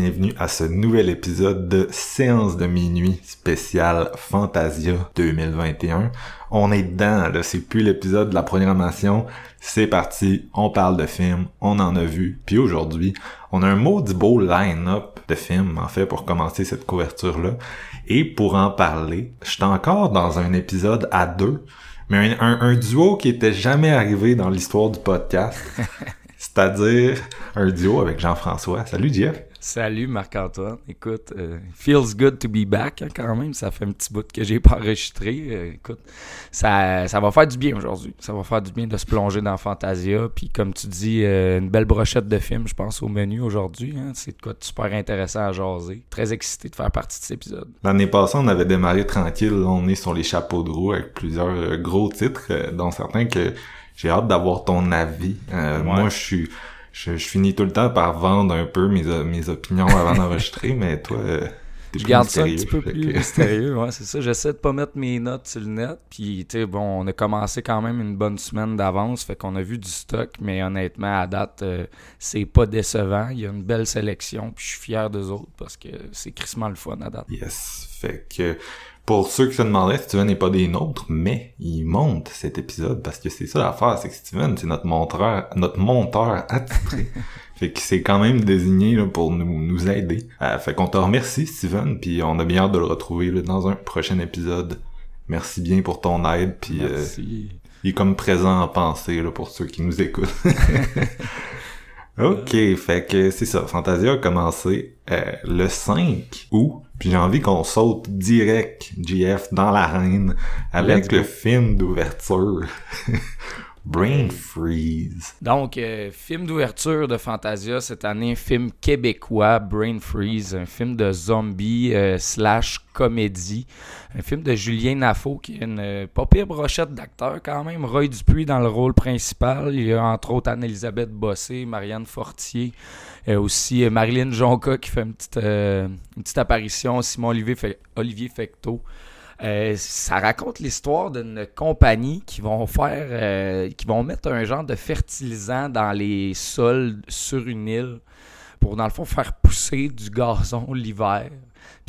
Bienvenue à ce nouvel épisode de Séance de minuit spécial Fantasia 2021. On est dedans, là, c'est plus l'épisode de la programmation, c'est parti, on parle de films, on en a vu, puis aujourd'hui, on a un maudit beau line-up de films, en fait, pour commencer cette couverture-là. Et pour en parler, je suis encore dans un épisode à deux, mais un, un- un duo qui était jamais arrivé dans l'histoire du podcast. C'est-à-dire un duo avec Jean-François. Salut Jeff. Salut Marc-Antoine. Écoute, euh, feels good to be back hein, quand même. Ça fait un petit bout que j'ai pas enregistré. Euh, écoute, ça, ça va faire du bien aujourd'hui. Ça va faire du bien de se plonger dans Fantasia. Puis comme tu dis, euh, une belle brochette de films, je pense, au menu aujourd'hui. hein. C'est de quoi de super intéressant à jaser. Très excité de faire partie de cet épisode. L'année passée, on avait démarré tranquille. On est sur les chapeaux de roue avec plusieurs euh, gros titres, dont certains que j'ai hâte d'avoir ton avis. Ouais. Moi, je suis... Je, je finis tout le temps par vendre un peu mes, mes opinions avant d'enregistrer, mais toi, euh, t'es Je plus garde ça un petit peu plus que- mystérieux, ouais, c'est ça. J'essaie de pas mettre mes notes sur le net. Puis, tu sais, bon, on a commencé quand même une bonne semaine d'avance, fait qu'on a vu du stock, mais honnêtement, à date, euh, c'est pas décevant. Il y a une belle sélection, puis je suis fier d'eux autres parce que c'est crissement le fun à date. Yes. Fait que pour ceux qui se demandaient, Steven n'est pas des nôtres, mais il monte cet épisode parce que c'est ça l'affaire, c'est que Steven, c'est notre monteur, notre monteur attitré. fait que c'est quand même désigné là, pour nous, nous aider. Euh, fait qu'on te remercie, Steven, puis on a bien hâte de le retrouver là, dans un prochain épisode. Merci bien pour ton aide, puis euh, il est comme présent en pensée là, pour ceux qui nous écoutent. ok, fait que c'est ça. Fantasia a commencé euh, le 5 août. Puis j'ai envie qu'on saute direct, GF, dans l'arène avec Let's go. le film d'ouverture. Brain Freeze. Donc, euh, film d'ouverture de Fantasia cette année, film québécois, Brain Freeze, un film de zombie euh, slash comédie, un film de Julien Nafo qui est une euh, pas pire brochette d'acteurs quand même, Roy Dupuis dans le rôle principal, il y a entre autres Anne-Elisabeth Bossé, Marianne Fortier, euh, aussi euh, Marilyn Jonca qui fait une petite, euh, une petite apparition, Simon Olivier, Fe- Olivier Fecteau. Euh, ça raconte l'histoire d'une compagnie qui vont faire, euh, qui vont mettre un genre de fertilisant dans les sols sur une île pour dans le fond faire pousser du gazon l'hiver.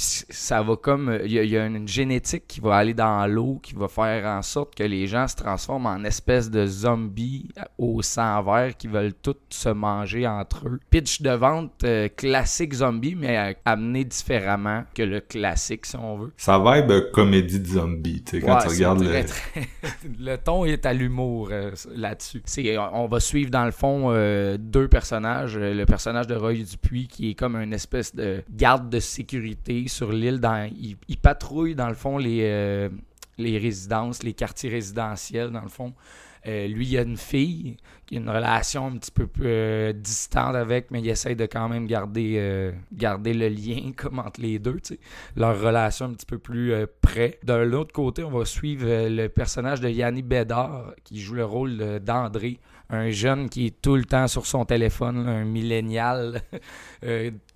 Puis ça va comme euh, il y, a- il y a une génétique qui va aller dans l'eau qui va faire en sorte que les gens se transforment en espèces de zombies au sang vert qui veulent tous se manger entre eux. Pitch de vente euh, classique zombie mais euh, amené différemment que le classique si on veut. Ça vibe euh, comédie de zombie, tu sais, quand Ouais, tu regardes très, le... très- le ton est à l'humour euh, là-dessus. C'est, on va suivre dans le fond euh, deux personnages. Euh, Le personnage de Roy Dupuis qui est comme une espèce de garde de sécurité sur l'île. Dans, il, il patrouille dans le fond les, euh, les résidences, les quartiers résidentiels dans le fond. Euh, lui, il a une fille qui a une relation un petit peu euh, distante avec, mais il essaie de quand même garder, euh, garder le lien entre les deux. Leur relation un petit peu plus près. De l'autre côté, on va suivre le personnage de Yanni Bédard qui joue le rôle d'André, un jeune qui est tout le temps sur son téléphone, un millénial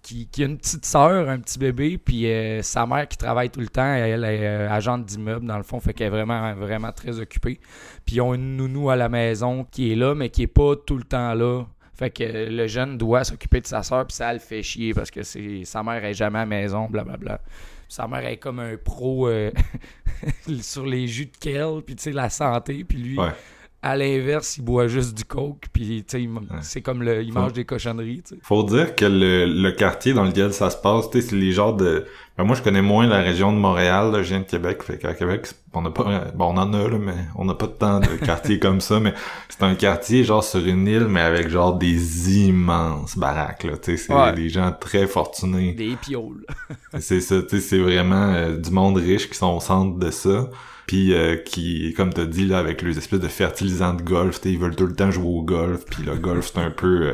qui, a une petite sœur, un petit bébé, puis euh, sa mère qui travaille tout le temps, elle est euh, agente d'immeuble dans le fond, fait qu'elle est vraiment, vraiment très occupée. Puis ils ont une nounou à la maison qui est là, mais qui est pas tout le temps là. Fait que le jeune doit s'occuper de sa soeur, puis ça le fait chier parce que sa mère est jamais à la maison, blablabla. Sa mère est comme un pro euh, sur les jus de kale, puis tu sais, la santé, puis lui. À l'inverse, il boit juste du coke, puis tu sais, il- c'est comme le, il mange des cochonneries, tu sais. Faut dire que le, le quartier dans lequel ça se passe, tu sais, c'est les genres de... Ben, moi, je connais moins la région de Montréal, là, je viens de Québec, fait qu'à Québec, on a pas... Bon, on en a, là, mais on n'a pas tant de quartiers comme ça, mais c'est un quartier, genre, sur une île, mais avec, genre, des immenses baraques, là, tu sais, c'est Ouais. des gens très fortunés. Des pioles. C'est ça, tu sais, c'est vraiment euh, du monde riche qui sont au centre de ça. Puis euh, qui, comme t'as dit, là, avec les espèces de fertilisants de golf, ils veulent tout le temps jouer au golf. Puis le golf, c'est un peu... euh,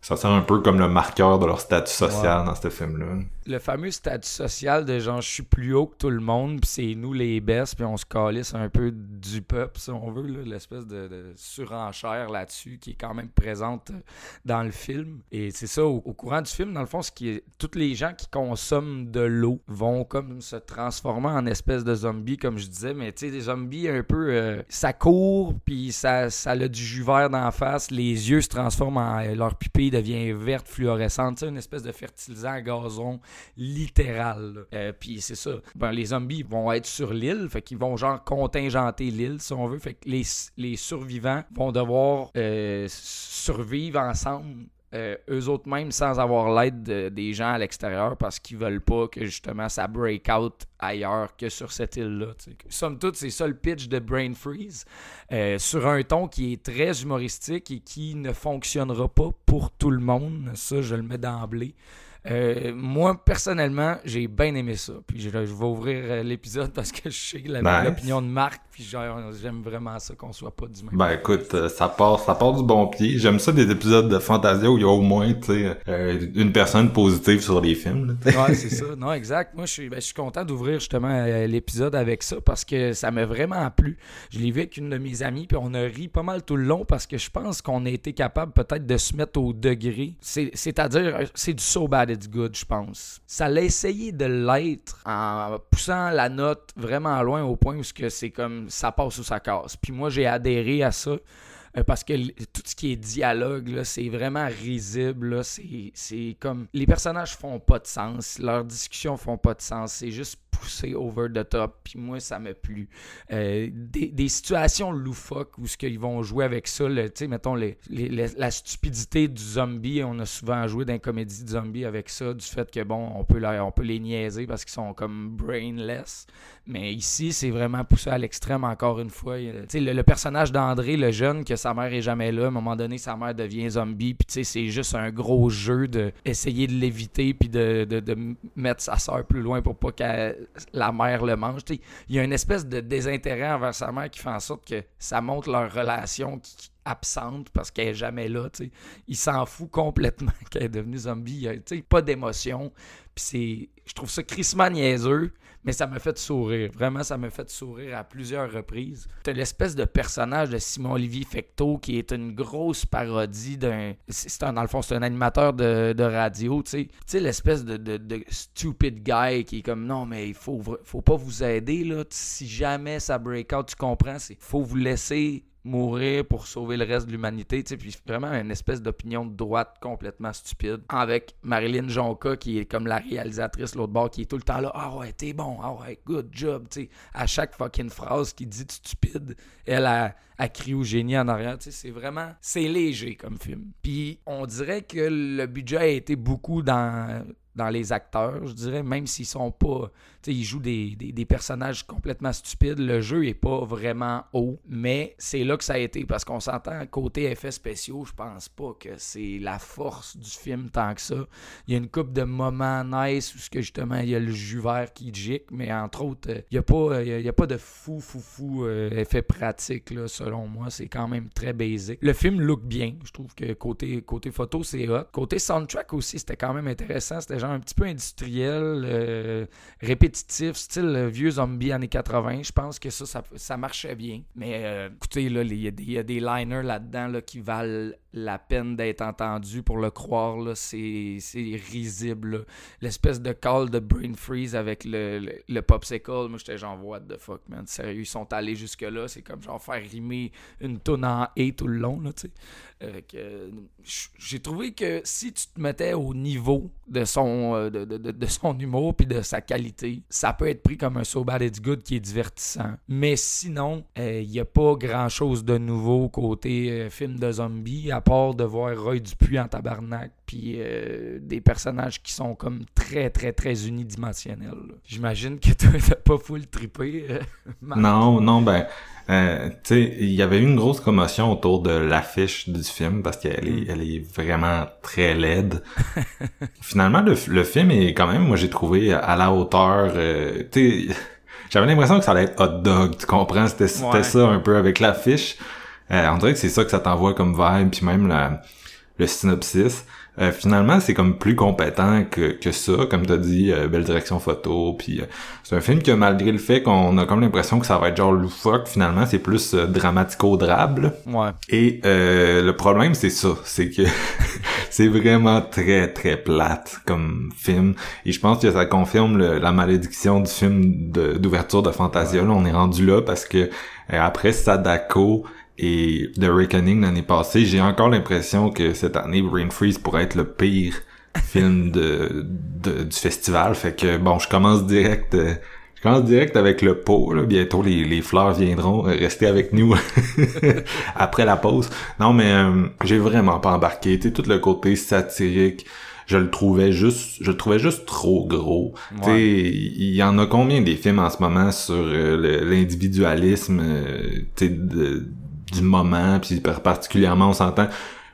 ça sert un peu comme le marqueur de leur statut social dans ce film-là. le fameux statut social de genre je suis plus haut que tout le monde puis c'est nous les bestes puis on se calisse un peu du peuple si on veut l'espèce de, de surenchère là-dessus qui est quand même présente euh, dans le film et c'est ça au, au courant du film dans le fond ce qui est toutes les gens qui consomment de l'eau vont comme se transformer en espèce de zombies comme je disais mais tu sais des zombies un peu euh, ça court puis ça ça a du jus vert dans la face les yeux se transforment en leur pupille devient verte fluorescente une espèce de fertilisant à gazon littéral. Euh, Puis c'est ça. Ben, les zombies vont être sur l'île, fait qu'ils vont genre contingenter l'île, si on veut. Fait que les, les survivants vont devoir euh, survivre ensemble. Euh, eux autres même sans avoir l'aide de- des gens à l'extérieur parce qu'ils veulent pas que justement ça break out ailleurs que sur cette île-là. Somme toute, c'est ça le pitch de Brain Freeze euh, sur un ton qui est très humoristique et qui ne fonctionnera pas pour tout le monde. Ça, je le mets d'emblée. Euh, moi, personnellement, j'ai bien aimé ça. Puis je, je vais ouvrir euh, l'épisode parce que je sais Nice. l'opinion de Marc. Puis j'aime vraiment ça qu'on soit pas du même. Ben écoute, euh, ça part, ça part du bon pied. J'aime ça des épisodes de Fantasia où il y a au moins, euh, une personne positive sur les films. là. Ouais, c'est ça. Non, exact. Moi, je suis, ben, je suis content d'ouvrir justement euh, l'épisode avec ça parce que ça m'a vraiment plu. Je l'ai vu avec une de mes amies, puis on a ri pas mal tout le long parce que je pense qu'on a été capable peut-être de se mettre au degré. C'est- C'est-à-dire, c'est du so bad it's good, je pense. Ça l'a essayé de l'être en poussant la note vraiment loin au point où c'est comme ça passe ou ça casse. Puis moi, j'ai adhéré à ça. Euh, parce que tout ce qui est dialogue, c'est vraiment risible. c'est comme. Les personnages font pas de sens. Leurs discussions font pas de sens. C'est juste poussé over the top. Puis moi, ça m'a plu. Euh, des, situations loufoques où ce qu'ils vont jouer avec ça, tu sais, mettons, la stupidité du zombie. On a souvent joué dans les comédies de zombies avec ça, du fait que, bon, on peut, on peut les niaiser parce qu'ils sont comme brainless. Mais ici, c'est vraiment poussé à l'extrême encore une fois. Tu le, le personnage d'André, le jeune, que sa mère est jamais là, à un moment donné, sa mère devient zombie. Puis tu sais, c'est juste un gros jeu de essayer de l'éviter puis de, de, de mettre sa soeur plus loin pour pas que la mère le mange. Il y a une espèce de désintérêt envers sa mère qui fait en sorte que ça montre leur relation absente parce qu'elle est jamais là. Il s'en fout complètement qu'elle est devenue zombie. Il tu sais, pas d'émotion. Je trouve ça crissement niaiseux, mais ça m'a fait sourire. Vraiment, ça m'a fait sourire à plusieurs reprises. T'as l'espèce de personnage de Simon-Olivier Fecteau qui est une grosse parodie d'un... C'est un, dans le fond, c'est un animateur de, radio, tu sais. Tu sais, l'espèce de, de, de stupid guy qui est comme, non, mais il faut, faut pas vous aider, là. Si jamais ça break out, tu comprends, c'est faut vous laisser mourir pour sauver le reste de l'humanité, tu sais, puis vraiment une espèce d'opinion de droite complètement stupide. Avec Marilyn Jonca, qui est comme la réalisatrice l'autre bord, qui est tout le temps là, ah ouais, t'es bon, ah ouais, good job, tu. À chaque fucking phrase qu'il dit de stupide, elle a, a crié au génie en arrière, tu c'est vraiment, c'est léger comme film. Puis on dirait que le budget a été beaucoup dans dans les acteurs, je dirais, même s'ils sont pas. Ils jouent des, des, personnages complètement stupides. Le jeu est pas vraiment haut, mais c'est là que ça a été. Parce qu'on s'entend, côté effets spéciaux, je pense pas que c'est la force du film tant que ça. Il y a une coupe de moments nice où que justement il y a le jus vert qui gicle, mais entre autres, euh, il y a pas, euh, il a- il pas de fou, fou, fou euh, effet pratique, selon moi. C'est quand même très basic. Le film look bien. Je trouve que côté, côté photo, c'est hot. Côté soundtrack aussi, c'était quand même intéressant. C'était genre un petit peu industriel, euh, style euh, vieux zombie années 80. Je pense que ça, ça, marchait bien. Mais euh, écoutez, il y, y a des liners là-dedans là, qui valent la peine d'être entendu pour le croire, là, c'est, risible. L'espèce de call de brain freeze avec le, le, le popsicle, moi j'étais genre what the fuck man, sérieux, ils sont allés jusque là, c'est comme genre faire rimer une tonne en et tout le long là, tu sais. Euh, j'ai trouvé que si tu te mettais au niveau de son, euh, de, de- de- son humour puis de sa qualité, ça peut être pris comme un So Bad It's Good qui est divertissant. Mais sinon, il n'y a pas grand chose de nouveau côté euh, film de zombies, à part de voir Roy Dupuis en tabarnak puis euh, des personnages qui sont comme très, très, très unidimensionnels. J'imagine que toi, t'as pas full trippé. euh. Non, non, ben, euh, tu sais, il y avait eu une grosse commotion autour de l'affiche du film parce qu'elle est, Mm. elle est vraiment très laide. Finalement, le, le film est quand même, moi j'ai trouvé à la hauteur. euh, tu sais, j'avais l'impression que ça allait être hot dog, tu comprends? C'était c'était Ouais. ça un peu avec l'affiche. Euh, on dirait que c'est ça que ça t'envoie comme vibe, puis même la, le synopsis. Euh, finalement, c'est comme plus compétent que, que ça, comme t'as dit, euh, belle direction photo, puis euh, c'est un film que malgré le fait qu'on a comme l'impression que ça va être genre loufoque, finalement c'est plus euh, dramatico-drable. Ouais. Et euh, le problème c'est ça, c'est que c'est vraiment très très plate comme film. Et je pense que ça confirme le- la malédiction du film d'ouverture de, Fantasia. Là, on est rendu là parce que euh, après Sadako et The Reckoning l'année passée, j'ai encore l'impression que cette année Brain Freeze pourrait être le pire film de, de- du festival. Fait que bon, je commence direct. euh, je commence direct avec le pot. Là. Bientôt les, les fleurs viendront. Restez avec nous après la pause. Non, mais euh, j'ai vraiment pas embarqué. Sais, tout le côté satirique, je le trouvais juste, je le trouvais juste trop gros. Tu sais, il y en a combien des films en ce moment sur euh, l'individualisme, euh, de- du moment, puis particulièrement, on s'entend.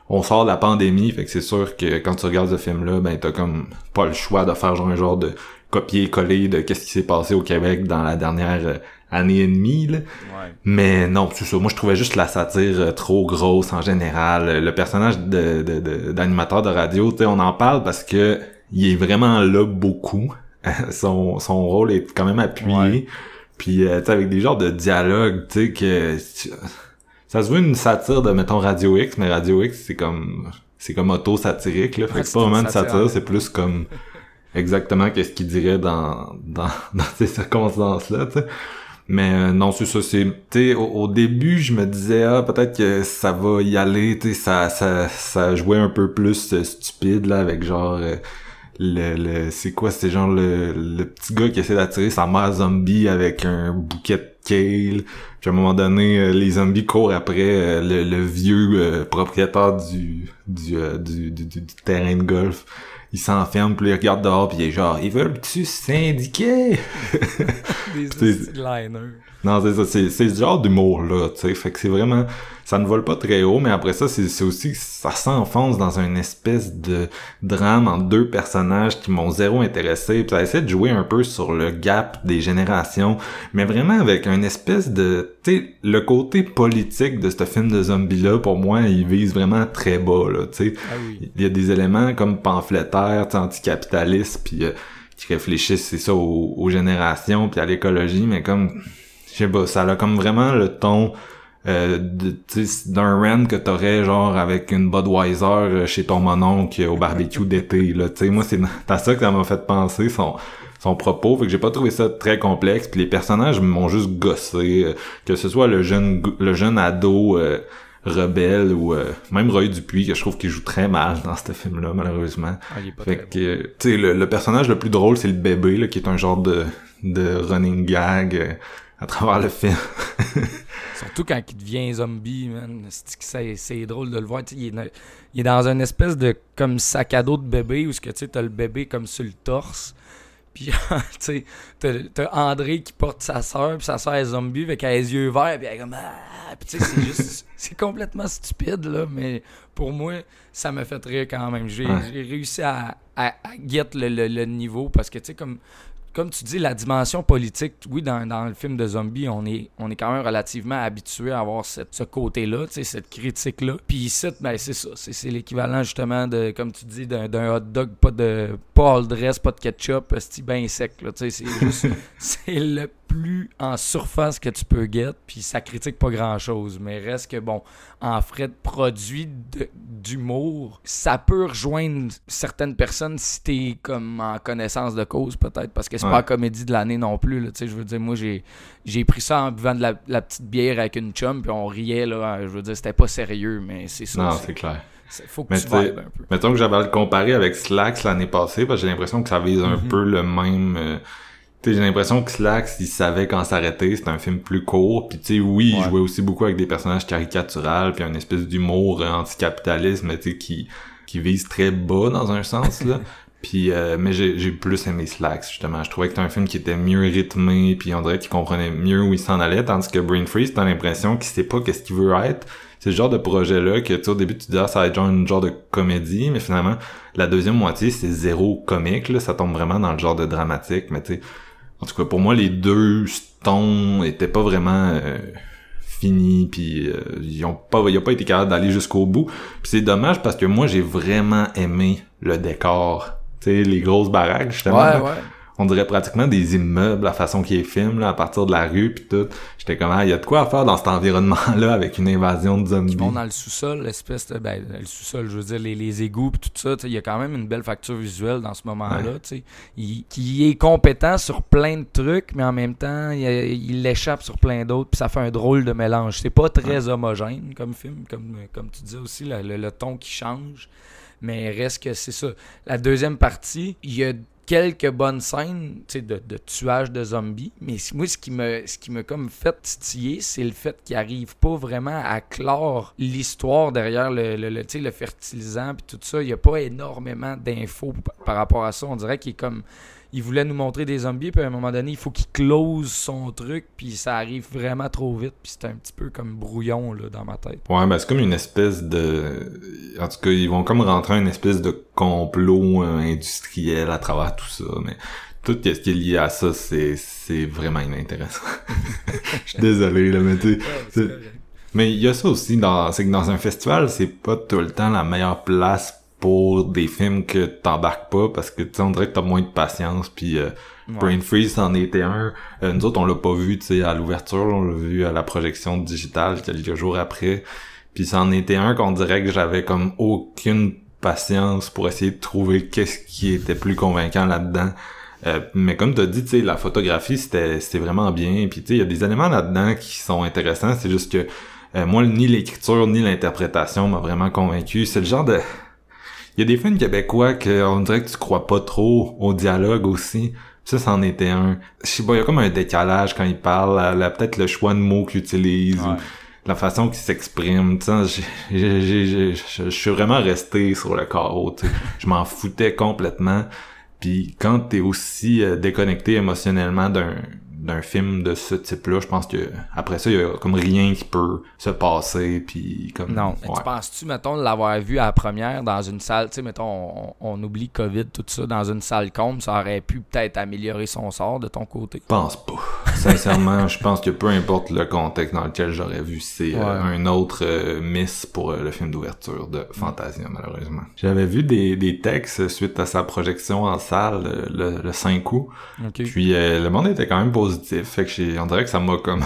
On sort de la pandémie, fait que c'est sûr que quand tu regardes ce film-là, ben t'as comme pas le choix de faire genre un genre de copier-coller de qu'est-ce qui s'est passé au Québec dans la dernière euh, année et demie. Là. Ouais. Mais non, c'est ça. Moi, je trouvais juste la satire euh, trop grosse en général. Le personnage de, de, de- d'animateur de radio, tu sais, on en parle parce que il est vraiment là beaucoup. son, son rôle est quand même appuyé. Ouais. Puis, euh, tu sais, avec des genres de dialogues, tu sais, que... Ça se veut une satire de, mettons, Radio X, mais Radio X, c'est comme... C'est comme auto-satirique, là. Fait que c'est pas vraiment une satire. c'est plus comme... Exactement qu'est-ce qu'il dirait dans, dans, dans ces circonstances-là, tu sais. Mais euh, non, c'est ça, c'est... Tu au, au début, je me disais, ah, peut-être que ça va y aller, tu ça, ça, ça jouait un peu plus euh, stupide, là, avec genre... euh, le, le c'est quoi c'est genre le, le petit gars qui essaie d'attirer sa mère zombie avec un bouquet de kale. Puis à un moment donné euh, les zombies courent après euh, le, le vieux euh, propriétaire du du, du, du, du- terrain de golf. Il s'enferme puis il regarde dehors puis il est genre ils veulent-tu syndiquer? Des liners. non, c'est ça, c'est, c'est ce genre d'humour-là, tu sais, fait que c'est vraiment, ça ne vole pas très haut, mais après ça, c'est, aussi ça s'enfonce dans une espèce de drame entre deux personnages qui m'ont zéro intéressé, puis ça essaie de jouer un peu sur le gap des générations, mais vraiment avec une espèce de, tu sais, le côté politique de ce film de zombies-là, pour moi, il vise vraiment très bas, là, tu sais. Ah oui. Il y a des éléments comme sais, anticapitalistes, puis euh, qui réfléchissent, c'est ça, aux, aux générations, puis à l'écologie, mais comme, je sais pas, ça a comme vraiment le ton euh, d'un rent que t'aurais genre avec une Budweiser euh, chez ton mononcle au barbecue d'été, là, tu sais, moi c'est à ça que ça m'a fait penser, son son propos, fait que j'ai pas trouvé ça très complexe, puis les personnages m'ont juste gossé, euh, que ce soit le jeune le jeune ado euh, rebelle ou euh, même Roy Dupuis que je trouve qu'il joue très mal dans ce film là malheureusement. Ah, il est pas Fait que, euh, tu sais, le, le personnage le plus drôle, c'est le bébé, là, qui est un genre de, de running gag euh, à travers le film. Surtout quand il devient zombie, man. C'est drôle de le voir. Il est, dans- il est dans une espèce de comme sac à dos de bébé où tu t'as le bébé comme sur le torse. Puis, tu sais, t'as André qui porte sa soeur, puis sa soeur est zombie, avec les yeux verts, puis elle est comme. Ah! Puis, tu sais, c'est juste. c'est complètement stupide, là, mais pour moi, ça me fait rire quand même. J'ai Ouais. réussi à, à, à get le, le- le niveau parce que, tu sais, comme comme tu dis, la dimension politique, oui, dans, dans le film de zombies, on est, on est quand même relativement habitué à avoir cette- ce côté-là, cette critique-là. Puis ici, ben, c'est ça. C'est, l'équivalent, justement, de, comme tu dis, d'un, hot dog, pas de pas all dress, pas de ketchup, c'est bien sec, là, c'est juste... c'est le plus en surface que tu peux get, puis ça critique pas grand-chose. Mais reste que, bon, en frais de produit d'humour, ça peut rejoindre certaines personnes si t'es comme en connaissance de cause, peut-être, parce que c'est Ouais. pas la comédie de l'année non plus. Tu sais, je veux dire, moi, j'ai, pris ça en buvant de la, la petite bière avec une chum, puis on riait, là. Je veux dire, c'était pas sérieux, mais c'est ça. Non, c'est- clair. faut que Mais tu vibes un peu. Mettons que j'avais à le comparer avec Slacks l'année passée, parce que j'ai l'impression que ça vise un Mhm. peu le même... euh, j'ai l'impression que Slacks, il savait quand s'arrêter, c'était un film plus court, puis tu sais, oui, il jouait aussi beaucoup avec des personnages caricaturales, puis une espèce d'humour euh, anticapitalisme, tu sais, qui, qui vise très bas dans un sens, là. Puis, euh, mais j'ai j'ai plus aimé Slacks, justement. Je trouvais que c'était un film qui était mieux rythmé, puis on dirait qu'il comprenait mieux où il s'en allait, tandis que Brain Freeze, t'as l'impression qu'il sait pas qu'est-ce qu'il veut être. C'est le genre de projet-là que, tu sais, au début, tu dis, ah, ça va être genre une genre de comédie, mais finalement, la deuxième moitié, c'est zéro comique, là. Ça tombe vraiment dans le genre de dramatique, mais tu sais, en tout cas, pour moi, les deux tons étaient pas vraiment euh, finis, puis euh, ils ont pas, il a pas été capable d'aller jusqu'au bout. Puis c'est dommage parce que moi, j'ai vraiment aimé le décor. Tu sais, les grosses baraques, justement. Ouais, ouais. On dirait pratiquement des immeubles, la façon qu'il est film, là, à partir de la rue, puis tout. J'étais comme, ah, il y a de quoi à faire dans cet environnement-là avec une invasion de zombies. Ils vont dans le sous-sol, l'espèce de. Ben, le sous-sol, je veux dire, les, les égouts pis tout ça. Il y a quand même une belle facture visuelle dans ce moment-là. tu sais. Il, qui est compétent sur plein de trucs, mais en même temps, il, l'échappe sur plein d'autres. Puis ça fait un drôle de mélange. C'est pas très homogène comme film, comme, comme tu disais aussi, le, le- le ton qui change. Mais reste que c'est ça. La deuxième partie, il y a quelques bonnes scènes de, de tuage de zombies. Mais moi, ce qui me, ce qui me comme fait titiller, c'est le fait qu'il arrive pas vraiment à clore l'histoire derrière le, le, le, le fertilisant puis tout ça. Il y a pas énormément d'infos par rapport à ça. On dirait qu'il est comme... Il voulait nous montrer des zombies, puis à un moment donné, il faut qu'il close son truc, puis ça arrive vraiment trop vite, puis c'est un petit peu comme brouillon là, dans ma tête. Ouais, ben c'est comme une espèce de... En tout cas, ils vont comme rentrer une espèce de complot euh, industriel à travers tout ça, mais tout ce qui est lié à ça, c'est c'est vraiment inintéressant. Je suis désolé, là, mais tu Mais il y a ça aussi, dans, c'est que dans un festival, c'est pas tout le temps la meilleure place pour des films que t'embarques pas, parce que tu sais, on dirait que t'as moins de patience, puis euh, Ouais. Brain Freeze en était un. Euh, nous autres, on l'a pas vu, tu sais, à l'ouverture, on l'a vu à la projection digitale quelques jours après. Puis ça en était un qu'on dirait que j'avais comme aucune patience pour essayer de trouver qu'est-ce qui était plus convaincant là-dedans. Euh, mais comme t'as dit, tu sais, la photographie, c'était c'était vraiment bien. Puis tu sais, il y a des éléments là-dedans qui sont intéressants. C'est juste que euh, moi, ni l'écriture ni l'interprétation m'a vraiment convaincu. C'est le genre de... Il y a des films québécois que on dirait que tu crois pas trop au dialogue aussi. Ça, c'en était un. Je sais pas, il y a comme un décalage quand il parle, peut-être le choix de mots qu'il utilise, ou la façon qu'il s'exprime. Je suis vraiment resté sur le carreau. Je m'en foutais complètement. Puis quand t'es aussi euh, déconnecté émotionnellement d'un d'un film de ce type-là, je pense que après ça, il y a comme rien qui peut se passer. Puis comme Non. Ouais. tu penses-tu, mettons, de l'avoir vu à la première dans une salle, tu sais, mettons, on, on oublie COVID, tout ça, dans une salle comble, ça aurait pu peut-être améliorer son sort de ton côté? Je pense pas. Sincèrement, je pense que peu importe le contexte dans lequel j'aurais vu, c'est euh, un autre euh, miss pour euh, le film d'ouverture de Fantasia, malheureusement. J'avais vu des, des textes suite à sa projection en salle le, le 5 août. Puis euh, le monde était quand même positif. Fait que j'ai, on dirait que ça m'a comme...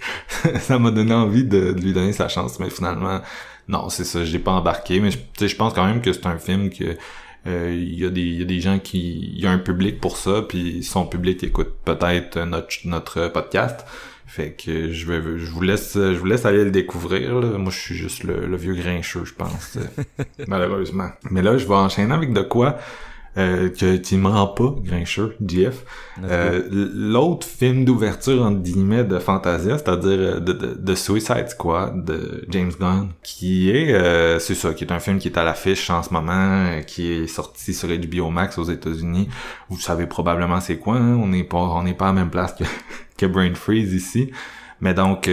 ça m'a donné envie de, de lui donner sa chance, mais finalement, non, c'est ça, j'ai pas embarqué. Mais je- tu sais, je pense quand même que c'est un film que... euh, Il y, a des- il y a des gens qui... Il y a un public pour ça, puis son public écoute peut-être notre, notre podcast. Fait que je vais, je vous laisse, je vous laisse aller le découvrir. Là. Moi, je suis juste le, le vieux grincheux, je pense, euh, malheureusement. Mais là, je vais enchaîner avec de quoi? Euh, que tu me rends pas, grincheux, JF. Euh, L'autre film d'ouverture entre guillemets de Fantasia, c'est-à-dire euh, de, de, de Suicide Squad de James Gunn, qui est, euh, c'est ça, qui est un film qui est à l'affiche en ce moment, euh, qui est sorti sur HBO Max aux États-Unis. Vous savez probablement c'est quoi, hein? on n'est pas, on n'est pas à la même place que, que Brain Freeze ici. Mais donc,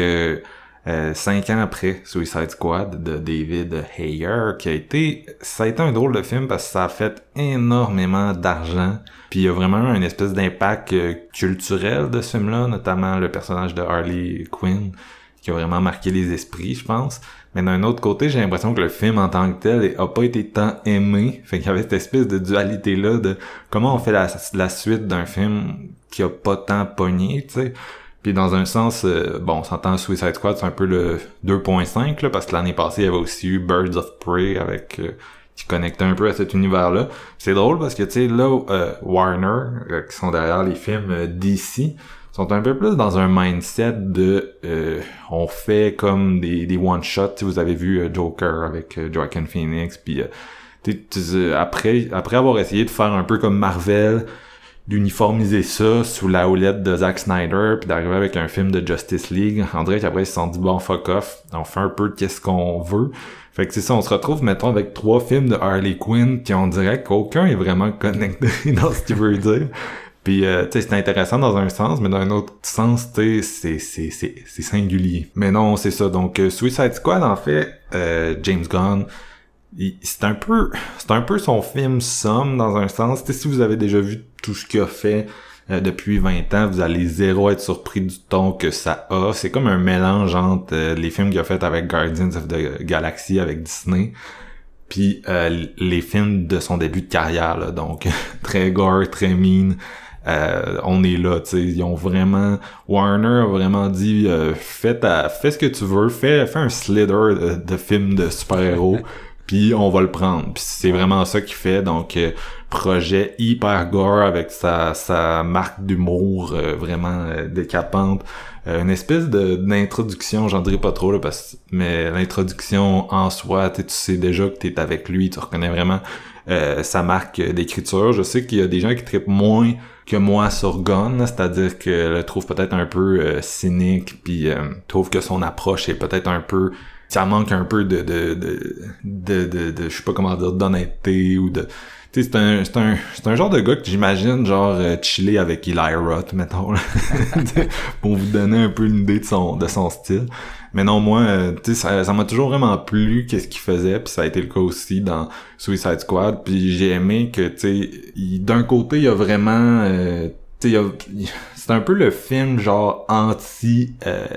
euh, cinq ans après Suicide Squad de David Ayer, qui a été, ça a été un drôle de film parce que ça a fait énormément d'argent. Puis il y a vraiment une espèce d'impact euh, culturel de ce film-là, notamment le personnage de Harley Quinn, qui a vraiment marqué les esprits, je pense. Mais d'un autre côté, j'ai l'impression que le film en tant que tel a pas été tant aimé. Fait qu'il y avait cette espèce de dualité-là de comment on fait la, la suite d'un film qui a pas tant pogné, tu sais. Puis dans un sens, euh, bon, on s'entend Suicide Squad, c'est un peu le 2.5, là, parce que l'année passée, il y avait aussi eu Birds of Prey avec... Euh, qui connectait un peu à cet univers-là. C'est drôle parce que, tu sais, là, euh, Warner, qui sont derrière les films DC, sont un peu plus dans un mindset de on fait comme des, des one-shots. Vous avez vu Joker avec Joaquin Phoenix, puis après, après avoir essayé de faire un peu comme Marvel, d'uniformiser ça sous la houlette de Zack Snyder puis d'arriver avec un film de Justice League. On dirait qu'après ils se sont dit bon fuck off, on fait un peu qu'est-ce qu'on veut. Fait que c'est ça, on se retrouve mettons avec trois films de Harley Quinn puis on dirait qu'aucun est vraiment connecté dans ce qu'il veut dire. Puis euh, tu sais c'est intéressant dans un sens, mais dans un autre sens, tu sais c'est singulier. Mais non, c'est ça. Donc euh, Suicide Squad en fait, euh, James Gunn c'est un peu c'est un peu son film somme dans un sens. si vous avez déjà vu tout ce qu'il a fait euh, depuis 20 ans, vous allez zéro être surpris du ton que ça a. C'est comme un mélange entre euh, les films qu'il a fait avec Guardians of the Galaxy avec Disney, puis euh, les films de son début de carrière. Là, donc très gore, très mean. on est là, tu sais, ils ont vraiment Warner a vraiment dit fais ta, fais ce que tu veux, fais fais un slither de, de film de super-héros puis on va le prendre. C'est vraiment ça qu'il fait. Donc euh, projet hyper gore avec sa, sa marque d'humour euh, vraiment euh, décapante. une espèce de d'introduction, j'en dirais pas trop là, parce mais l'introduction en soi, tu sais déjà que t'es avec lui, tu reconnais vraiment sa marque d'écriture. Je sais qu'il y a des gens qui trippent moins que moi sur Gun, c'est-à-dire que le trouve peut-être un peu cynique, puis trouve que son approche est peut-être un peu ça manque un peu de de de de, de, je sais pas comment dire d'honnêteté ou de tu sais c'est un c'est un c'est un genre de gars que j'imagine genre euh, chiller avec Eli Roth mettons pour vous donner un peu une idée de son de son style. Mais non moi euh, tu sais ça m'a toujours vraiment plu qu'est-ce qu'il faisait puis ça a été le cas aussi dans Suicide Squad. Puis j'ai aimé que tu sais d'un côté il y a vraiment euh, c'est un peu le film genre anti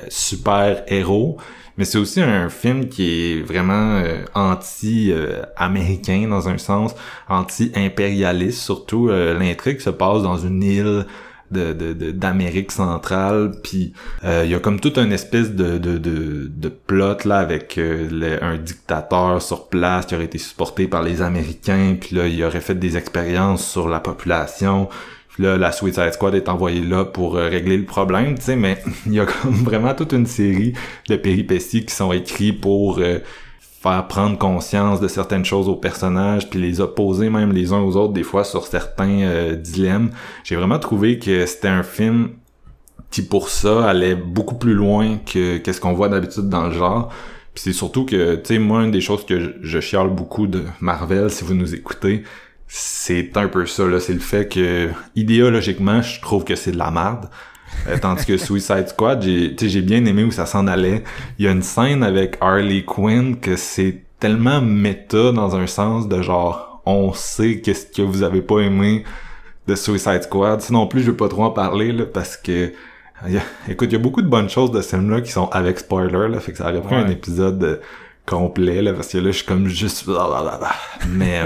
super héros mais c'est aussi un film qui est vraiment euh, anti-américain dans un sens, anti-impérialiste surtout. Euh, l'intrigue se passe dans une île de d'Amérique centrale puis euh, il y a comme toute une espèce de de, de, de plot là avec un dictateur sur place qui aurait été supporté par les Américains puis là il aurait fait des expériences sur la population là, la Suicide Squad est envoyée là pour euh, régler le problème, tu sais, mais il y a comme vraiment toute une série de péripéties qui sont écrites pour euh, faire prendre conscience de certaines choses aux personnages, puis les opposer même les uns aux autres des fois sur certains euh, dilemmes. J'ai vraiment trouvé que c'était un film qui pour ça allait beaucoup plus loin que qu'est-ce qu'on voit d'habitude dans le genre. Puis c'est surtout que, tu sais, moi, une des choses que je, je chiale beaucoup de Marvel, si vous nous écoutez, c'est un peu ça là. C'est le fait que idéologiquement je trouve que c'est de la merde. Euh, tandis que Suicide Squad j'ai j'ai bien aimé où ça s'en allait. Il y a une scène avec Harley Quinn que c'est tellement méta dans un sens de genre on sait qu'est-ce que vous avez pas aimé de Suicide Squad. Sinon plus je veux pas trop en parler là parce que écoute il y a beaucoup de bonnes choses de ce film là qui sont avec spoiler là. Fait que ça aurait pris un épisode complet là parce que là je suis comme juste mais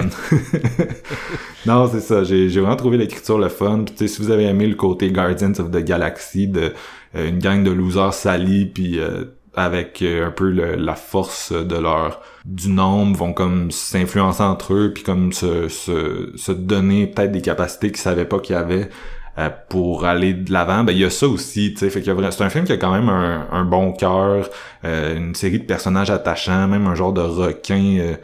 non c'est ça. J'ai vraiment trouvé l'écriture le fun. Puis si vous avez aimé le côté Guardians of the Galaxy de euh, une gang de losers salis puis euh, avec euh, un peu la force de leur du nombre vont comme s'influencer entre eux puis comme se, se, se donner peut-être des capacités qu'ils savaient pas qu'ils avaient euh, pour aller de l'avant, ben il y a ça aussi, tu sais, fait que c'est un film qui a quand même un, bon cœur, euh, une série de personnages attachants, même un genre de requin euh,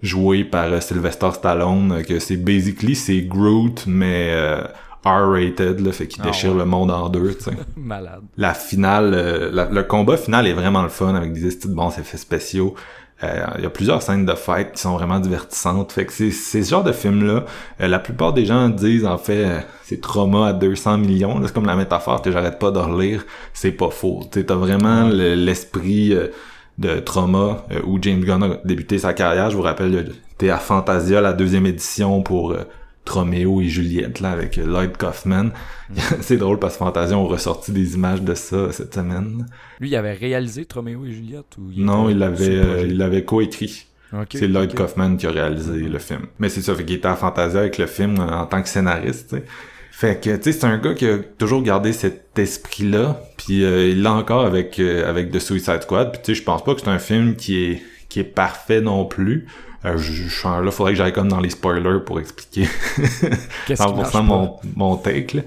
joué par Sylvester Stallone, que c'est basically c'est Groot mais R-rated, là, fait qu'il ah déchire le monde en deux, tu sais. Malade. La finale, le combat final est vraiment le fun avec des de bons effets spéciaux. Euh, il y a plusieurs scènes de fête qui sont vraiment divertissantes. Fait que c'est ce genre de film-là. Euh, la plupart des gens disent en fait euh, c'est trauma à 200 millions. C'est comme la métaphore que j'arrête pas de relire. C'est pas faux. T'as vraiment l'esprit de trauma où James Gunn a débuté sa carrière. Je vous rappelle, t'es à Fantasia, la deuxième édition pour Troméo et Juliette là avec Lloyd Kaufman. Mm. c'est drôle parce que Fantasia ont ressorti des images de ça cette semaine. Lui, il avait réalisé Troméo et Juliette ou Non, il l'avait euh, il l'avait coécrit. c'est Lloyd Kaufman qui a réalisé le film. Mais c'est ça, fait qu'il était à Fantasia avec le film en tant que scénariste, Fait que, tu sais, c'est un gars qui a toujours gardé cet esprit-là, puis euh, il l'a encore avec euh, avec The Suicide Squad. Puis tu sais, je pense pas que c'est un film qui est qui est parfait non plus. Euh, je, je, là, faudrait que j'aille comme dans les spoilers pour expliquer 100% mon, mon take. Là.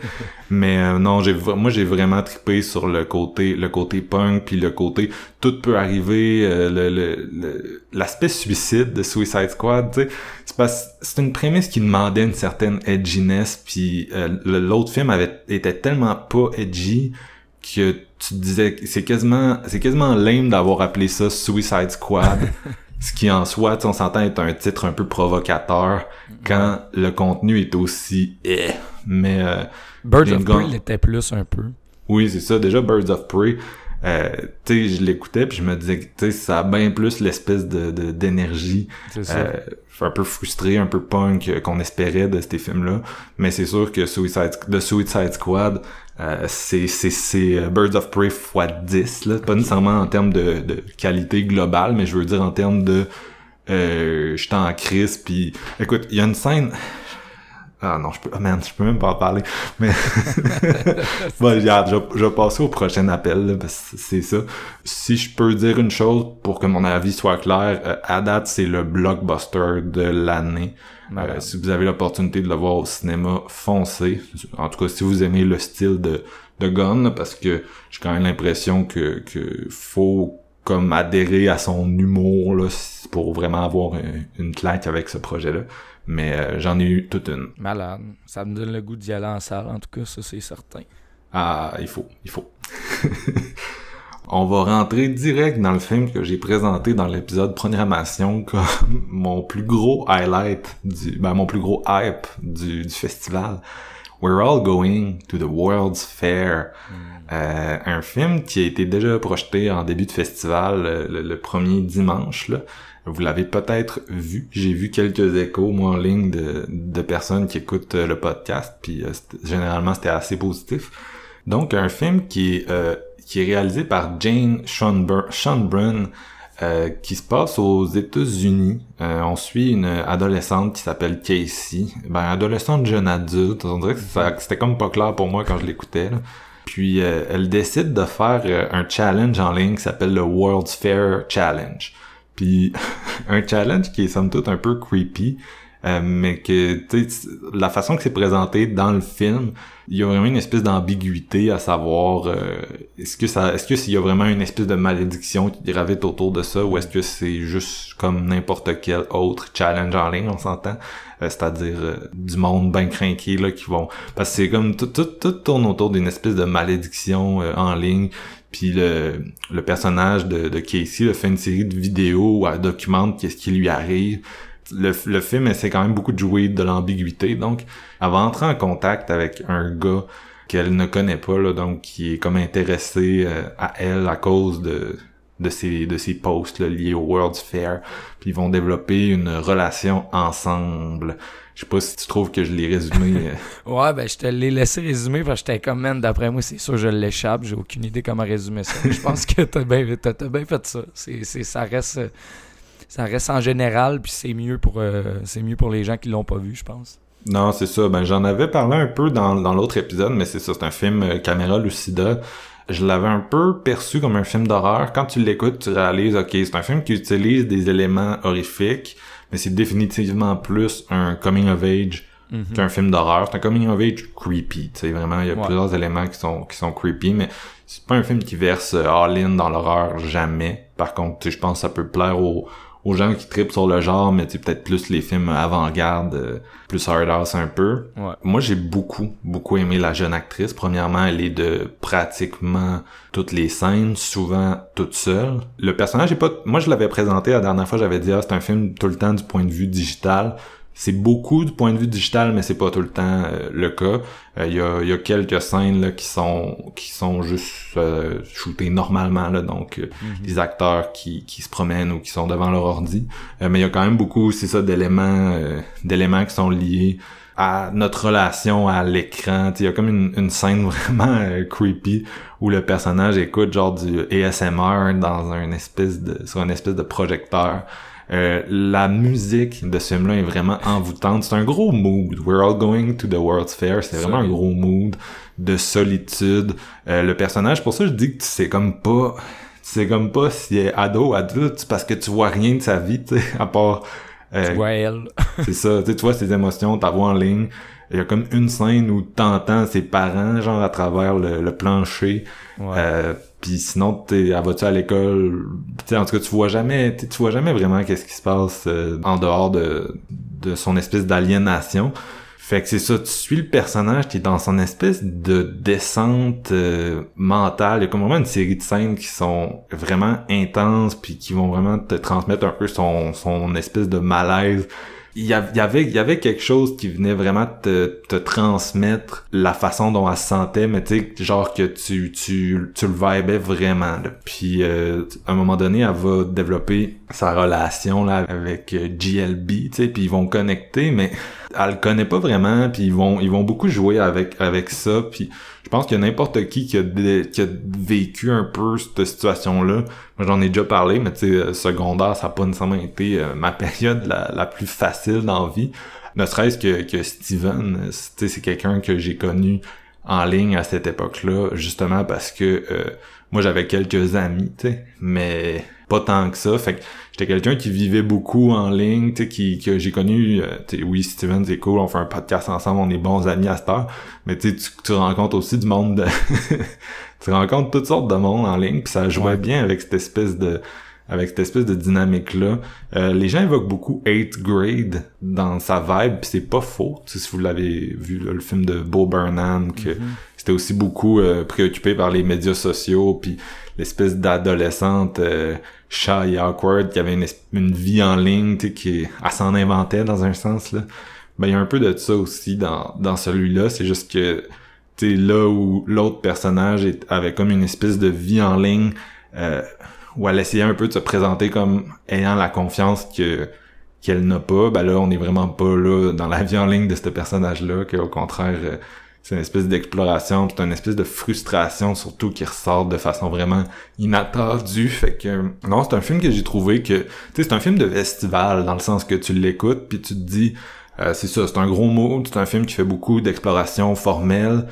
Mais euh, non, j'ai moi j'ai vraiment trippé sur le côté le côté punk puis le côté tout peut arriver, euh, le l'aspect suicide de Suicide Squad. Tu sais, c'est une prémisse qui demandait une certaine edginess puis euh, l'autre film avait était tellement pas edgy que tu disais c'est quasiment c'est quasiment lame d'avoir appelé ça Suicide Squad. Ce qui en soi, on s'entend être un titre un peu provocateur quand le contenu est aussi eh. Mais euh, Birds of Prey l'était plus un peu. Oui, c'est ça. Déjà Birds of Prey, euh, tu sais, je l'écoutais puis je me disais que tu sais, ça a bien plus l'espèce de d'énergie. Euh, un peu frustré, un peu punk euh, qu'on espérait de ces films-là. Mais c'est sûr que Suicide, The Suicide Squad, euh, c'est c'est euh, Birds of Prey x 10 là pas nécessairement en termes de, de qualité globale mais je veux dire en termes de euh, j'étais en crise puis écoute il y a une scène ah non, je peux, oh man, je peux même pas en parler. Mais bon, regarde, je, je, vais passer au prochain appel, parce que c'est ça. Si je peux dire une chose pour que mon avis soit clair, euh, à date, c'est le blockbuster de l'année. Euh, si vous avez l'opportunité de le voir au cinéma, foncez. En tout cas, si vous aimez le style de, de Gun, parce que j'ai quand même l'impression que, que faut comme adhérer à son humour là, pour vraiment avoir une claque avec ce projet-là. Mais euh, j'en ai eu toute une. Malade. Ça me donne le goût d'y aller en salle, en tout cas, ça c'est certain. Ah, il faut, il faut. On va rentrer direct dans le film que j'ai présenté dans l'épisode programmation comme mon plus gros highlight du, ben mon plus gros hype du, du festival. We're all going to the World's Fair. Hmm. Euh, un film qui a été déjà projeté en début de festival euh, le, le premier dimanche là, vous l'avez peut-être vu. J'ai vu quelques échos, moi, en ligne de, de personnes qui écoutent euh, le podcast, puis euh, généralement, c'était assez positif. Donc, un film qui est, euh, qui est réalisé par Jane Schonbrun, euh, qui se passe aux États-Unis. on suit une adolescente qui s'appelle Casey. Ben, adolescente jeune adulte. On dirait que c'était comme pas clair pour moi quand je l'écoutais. Puis, elle décide de faire un challenge en ligne qui s'appelle le World's Fair Challenge. Puis un challenge qui est somme toute un peu creepy, euh, mais que la façon que c'est présenté dans le film, il y a vraiment une espèce d'ambiguïté à savoir euh, est-ce que ça est-ce que s'il y a vraiment une espèce de malédiction qui gravite autour de ça ou est-ce que c'est juste comme n'importe quel autre challenge en ligne, on s'entend, euh, c'est-à-dire du monde bien craqué là qui vont parce que c'est comme tout, tout, tout tourne autour d'une espèce de malédiction en ligne puis le, le personnage de, de Casey a fait une série de vidéos où elle documente qu'est-ce qui lui arrive. Le, le film essaie quand même beaucoup de jouer de l'ambiguïté. Donc, elle va entrer en contact avec un gars qu'elle ne connaît pas, là, donc qui est comme intéressé euh, à elle à cause de de ces de ces posts liés au World's Fair. Puis ils vont développer une relation ensemble. Je sais pas si tu trouves que je l'ai résumé. Euh. ouais, ben je te l'ai laissé résumer parce que j'étais comme, man, d'après moi, c'est sûr je l'échappe. J'ai aucune idée comment résumer ça. je pense que t'as bien, bien fait ça. C'est, ça reste ça reste en général, puis c'est mieux pour euh, c'est mieux pour les gens qui l'ont pas vu, je pense. Non, c'est ça. Ben j'en avais parlé un peu dans, dans l'autre épisode, mais c'est ça, c'est un film euh, caméra lucida. Je l'avais un peu perçu comme un film d'horreur. Quand tu l'écoutes, tu réalises, ok, c'est un film qui utilise des éléments horrifiques, mais c'est définitivement plus un coming of age mhm. qu'un film d'horreur. C'est un coming of age creepy. Tu sais, vraiment, il y a plusieurs éléments qui sont qui sont creepy, mais c'est pas un film qui verse all-in dans l'horreur jamais. Par contre, je pense que ça peut plaire aux aux gens qui tripent sur le genre, mais tu peut-être plus les films avant-garde, euh, plus hard house un peu. Moi, j'ai beaucoup, beaucoup aimé la jeune actrice. Premièrement, elle est de pratiquement toutes les scènes, souvent toute seule. Le personnage est pas... Moi, je l'avais présenté la dernière fois, j'avais dit, ah, c'est un film tout le temps du point de vue digital c'est beaucoup du point de vue digital, mais c'est pas tout le temps euh, le cas. Il euh, y, a, y, a, quelques scènes là, qui sont qui sont juste euh, shootées normalement, là, donc euh, mhm. acteurs qui, qui se promènent ou qui sont devant leur ordi. mais il y a quand même beaucoup, c'est ça, d'éléments d'éléments qui sont liés à notre relation à l'écran. Il y a comme une, une scène vraiment creepy où le personnage écoute genre du ASMR dans un espèce de sur un espèce de projecteur. Euh, la musique de ce film-là est vraiment envoûtante. C'est un gros mood. We're all going to the World's Fair. C'est vraiment un gros mood de solitude. Euh, le personnage, pour ça je dis que tu sais comme pas, tu sais comme pas s'il est ado, adulte, parce que tu vois rien de sa vie, tu sais, à part. Euh, tu vois elle. c'est ça, tu vois ses émotions, ta voix en ligne. Il y a comme une scène où t'entends ses parents, genre à travers le, plancher. Euh, puis sinon, t'es, elle va-tu à l'école? en tout cas, tu vois jamais, tu vois jamais vraiment qu'est-ce qui se passe euh, en dehors de, de son espèce d'aliénation. Fait que c'est ça, tu suis le personnage qui est dans son espèce de descente euh, mentale. Il y a comme vraiment une série de scènes qui sont vraiment intenses puis qui vont vraiment te transmettre un peu son, son espèce de malaise il y, avait quelque chose qui venait vraiment te, te transmettre la façon dont elle se sentait mais tu sais genre que tu tu tu le vibais vraiment là. puis euh, à un moment donné elle va développer sa relation là avec euh, GLB tu sais puis ils vont connecter mais elle le connaît pas vraiment puis ils vont ils vont beaucoup jouer avec avec ça puis je pense que n'importe qui qui a, qui a vécu un peu cette situation-là, moi j'en ai déjà parlé, mais tu sais, euh, secondaire, ça n'a pas nécessairement été euh, ma période la, plus facile dans la vie. Ne serait-ce que, Steven, sais, c'est quelqu'un que j'ai connu en ligne à cette époque-là, justement parce que euh, moi j'avais quelques amis, mais pas tant que ça. J'étais quelqu'un qui vivait beaucoup en ligne, tu sais, qui, que j'ai connu, euh, oui, Steven, c'est cool, on fait un podcast ensemble, on est bons amis à cette heure, mais tu, tu rencontres aussi du monde de... tu rencontres toutes sortes de monde en ligne, puis ça jouait bien avec cette espèce de avec cette espèce de dynamique là. Euh, les gens évoquent beaucoup 8 grade dans sa vibe, puis c'est pas faux. si vous l'avez vu le film de Bo Burnham que mm-hmm. c'était aussi beaucoup euh, préoccupé par les médias sociaux puis l'espèce d'adolescente euh, shy et awkward qui avait une, vie en ligne, qui elle s'en inventait dans un sens là. Ben il y a un peu de ça aussi dans dans celui-là, c'est juste que tu là où l'autre personnage avait comme une espèce de vie en ligne euh, où elle essayait un peu de se présenter comme ayant la confiance que qu'elle n'a pas, ben là on est vraiment pas là dans la vie en ligne de ce personnage là, qu'au contraire euh, c'est une espèce d'exploration, c'est une espèce de frustration surtout qui ressort de façon vraiment inattendue. Fait que non, c'est un film que j'ai trouvé que tu sais c'est un film de festival dans le sens que tu l'écoutes puis tu te dis euh, c'est ça, c'est un gros mot, c'est un film qui fait beaucoup d'exploration formelle,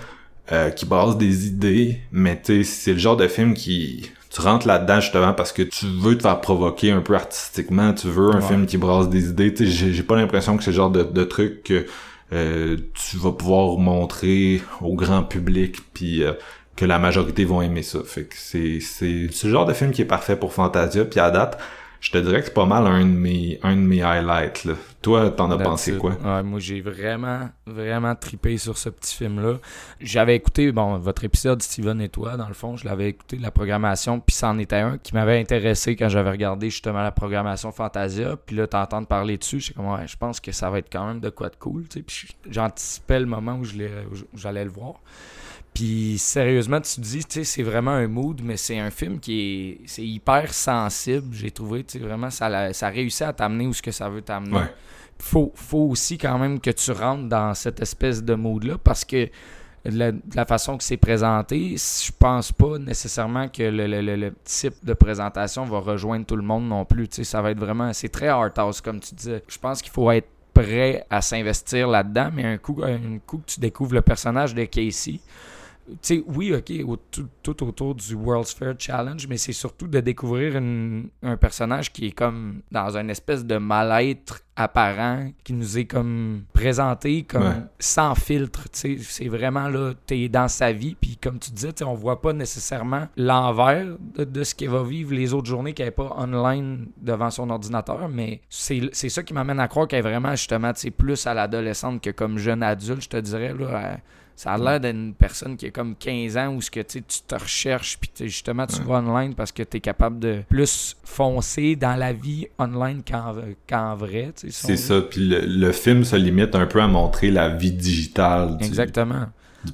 euh, qui brasse des idées, mais tu sais c'est le genre de film qui tu rentres là-dedans justement parce que tu veux te faire provoquer un peu artistiquement, tu veux un film qui brasse des idées. Tu sais, j'ai pas l'impression que c'est le genre de, de truc que euh, tu vas pouvoir montrer au grand public puis euh, que la majorité vont aimer ça. Fait que c'est c'est ce genre de film qui est parfait pour Fantasia puis à date je te dirais que c'est pas mal un de mes, un de mes highlights. Là. Toi, t'en as pensé quoi? moi, j'ai vraiment, vraiment tripé sur ce petit film-là. J'avais écouté, bon, votre épisode Steven et toi, dans le fond, je l'avais écouté, la programmation, puis c'en était un qui m'avait intéressé quand j'avais regardé justement la programmation Fantasia. Puis là, t'entends parler dessus, je comme, ouais, je pense que ça va être quand même de quoi de cool, tu sais. Puis j'anticipais le moment où j'allais le voir. Puis sérieusement, tu te dis, tu sais, c'est vraiment un mood, mais c'est un film qui est, hyper sensible, j'ai trouvé, tu sais, vraiment, ça, ça réussit à t'amener où ce que ça veut t'amener. Ouais. Faut, faut aussi quand même que tu rentres dans cette espèce de mood-là, parce que la, la façon que c'est présenté, je pense pas nécessairement que le, le, le, type de présentation va rejoindre tout le monde non plus, tu sais, ça va être vraiment, c'est très art house, comme tu disais. Je pense qu'il faut être prêt à s'investir là-dedans, mais un coup, un coup que tu découvres le personnage de Casey, sais, oui, OK, tout, autour du World's Fair Challenge, mais c'est surtout de découvrir un personnage qui est comme dans une espèce de mal-être apparent, qui nous est comme présenté comme sans filtre, tu sais, c'est vraiment là, t'es dans sa vie, puis comme tu disais, on voit pas nécessairement l'envers de, ce qu'il va vivre les autres journées qu'elle n'est pas online devant son ordinateur, mais c'est ça qui m'amène à croire qu'elle est vraiment justement, tu sais, plus à l'adolescente que comme jeune adulte, je te dirais, là, ça a l'air d'une personne qui a comme 15 ans où ce que tu te recherches puis justement tu vas online parce que tu es capable de plus foncer dans la vie online qu'en vrai. C'est ça. Puis le, film se limite un peu à montrer la vie digitale. Du, Exactement.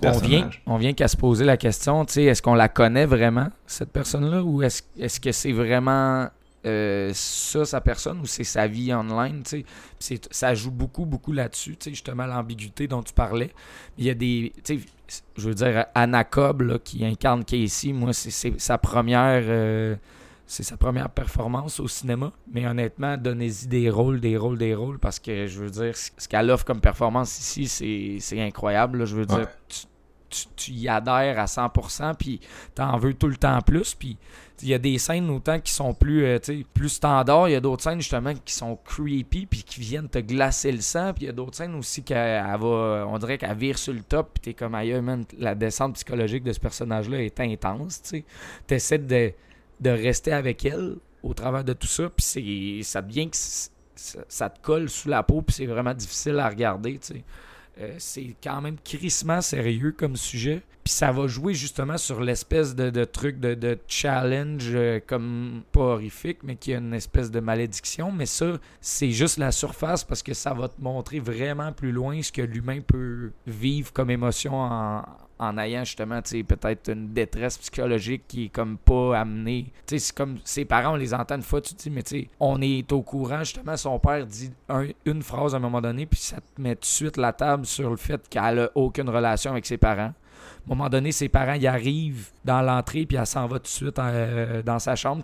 on vient, on vient qu'à se poser la question, est-ce qu'on la connaît vraiment, cette personne-là, ou est-ce est-ce que c'est vraiment euh, ça, sa personne, ou c'est sa vie online, tu sais. Ça joue beaucoup, beaucoup là-dessus, tu sais, justement, l'ambiguïté dont tu parlais. Il y a des, tu sais, je veux dire, Anna Cobb, là, qui incarne Casey, moi, c'est sa première... Euh, c'est sa première performance au cinéma. Mais honnêtement, donnez-y des rôles, des rôles, des rôles, parce que je veux dire, ce qu'elle offre comme performance ici, c'est incroyable. Je veux dire, tu, y adhères à 100%, puis t'en veux tout le temps plus. Puis il y a des scènes autant qui sont plus, euh, plus standards, il y a d'autres scènes justement qui sont creepy, puis qui viennent te glacer le sang, puis il y a d'autres scènes aussi qu'elle va, on dirait qu'elle vire sur le top, puis t'es comme ailleurs, man, la descente psychologique de ce personnage-là est intense, tu essaies de, rester avec elle au travers de tout ça, puis ça devient que ça, te colle sous la peau, puis c'est vraiment difficile à regarder, tu. Euh, c'est quand même crissement sérieux comme sujet. Puis ça va jouer justement sur l'espèce de, truc de, challenge euh, comme pas horrifique, mais qui a une espèce de malédiction. Mais ça, c'est juste la surface parce que ça va te montrer vraiment plus loin ce que l'humain peut vivre comme émotion en, en ayant justement peut-être une détresse psychologique qui est comme pas amenée. C'est comme ses parents, on les entend une fois, tu te dis, mais tu sais, on est au courant, justement, son père dit une phrase à un moment donné, puis ça te met tout de suite la table sur le fait qu'elle a aucune relation avec ses parents. À un moment donné, ses parents y arrivent dans l'entrée, puis elle s'en va tout de suite euh, dans sa chambre.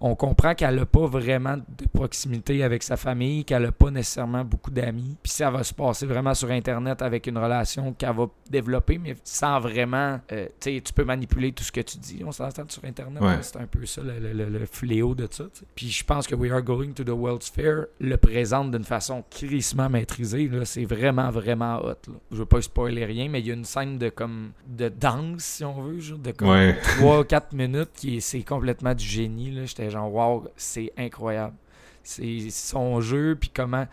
On comprend qu'elle n'a pas vraiment de proximité avec sa famille, qu'elle n'a pas nécessairement beaucoup d'amis. Puis ça va se passer vraiment sur Internet avec une relation qu'elle va développer, mais sans vraiment. Euh, tu peux manipuler tout ce que tu dis. On s'entend sur Internet. C'est un peu ça, le, fléau de ça. Puis je pense que We Are Going to the World's Fair le présente d'une façon crissement maîtrisée. C'est vraiment, vraiment hot. Là. Je veux pas spoiler rien, mais il y a une scène de comme de danse, si on veut, genre, de comme 3-4 minutes, qui c'est complètement du génie. J'étais genre, wow, c'est incroyable. C'est son jeu, puis comment.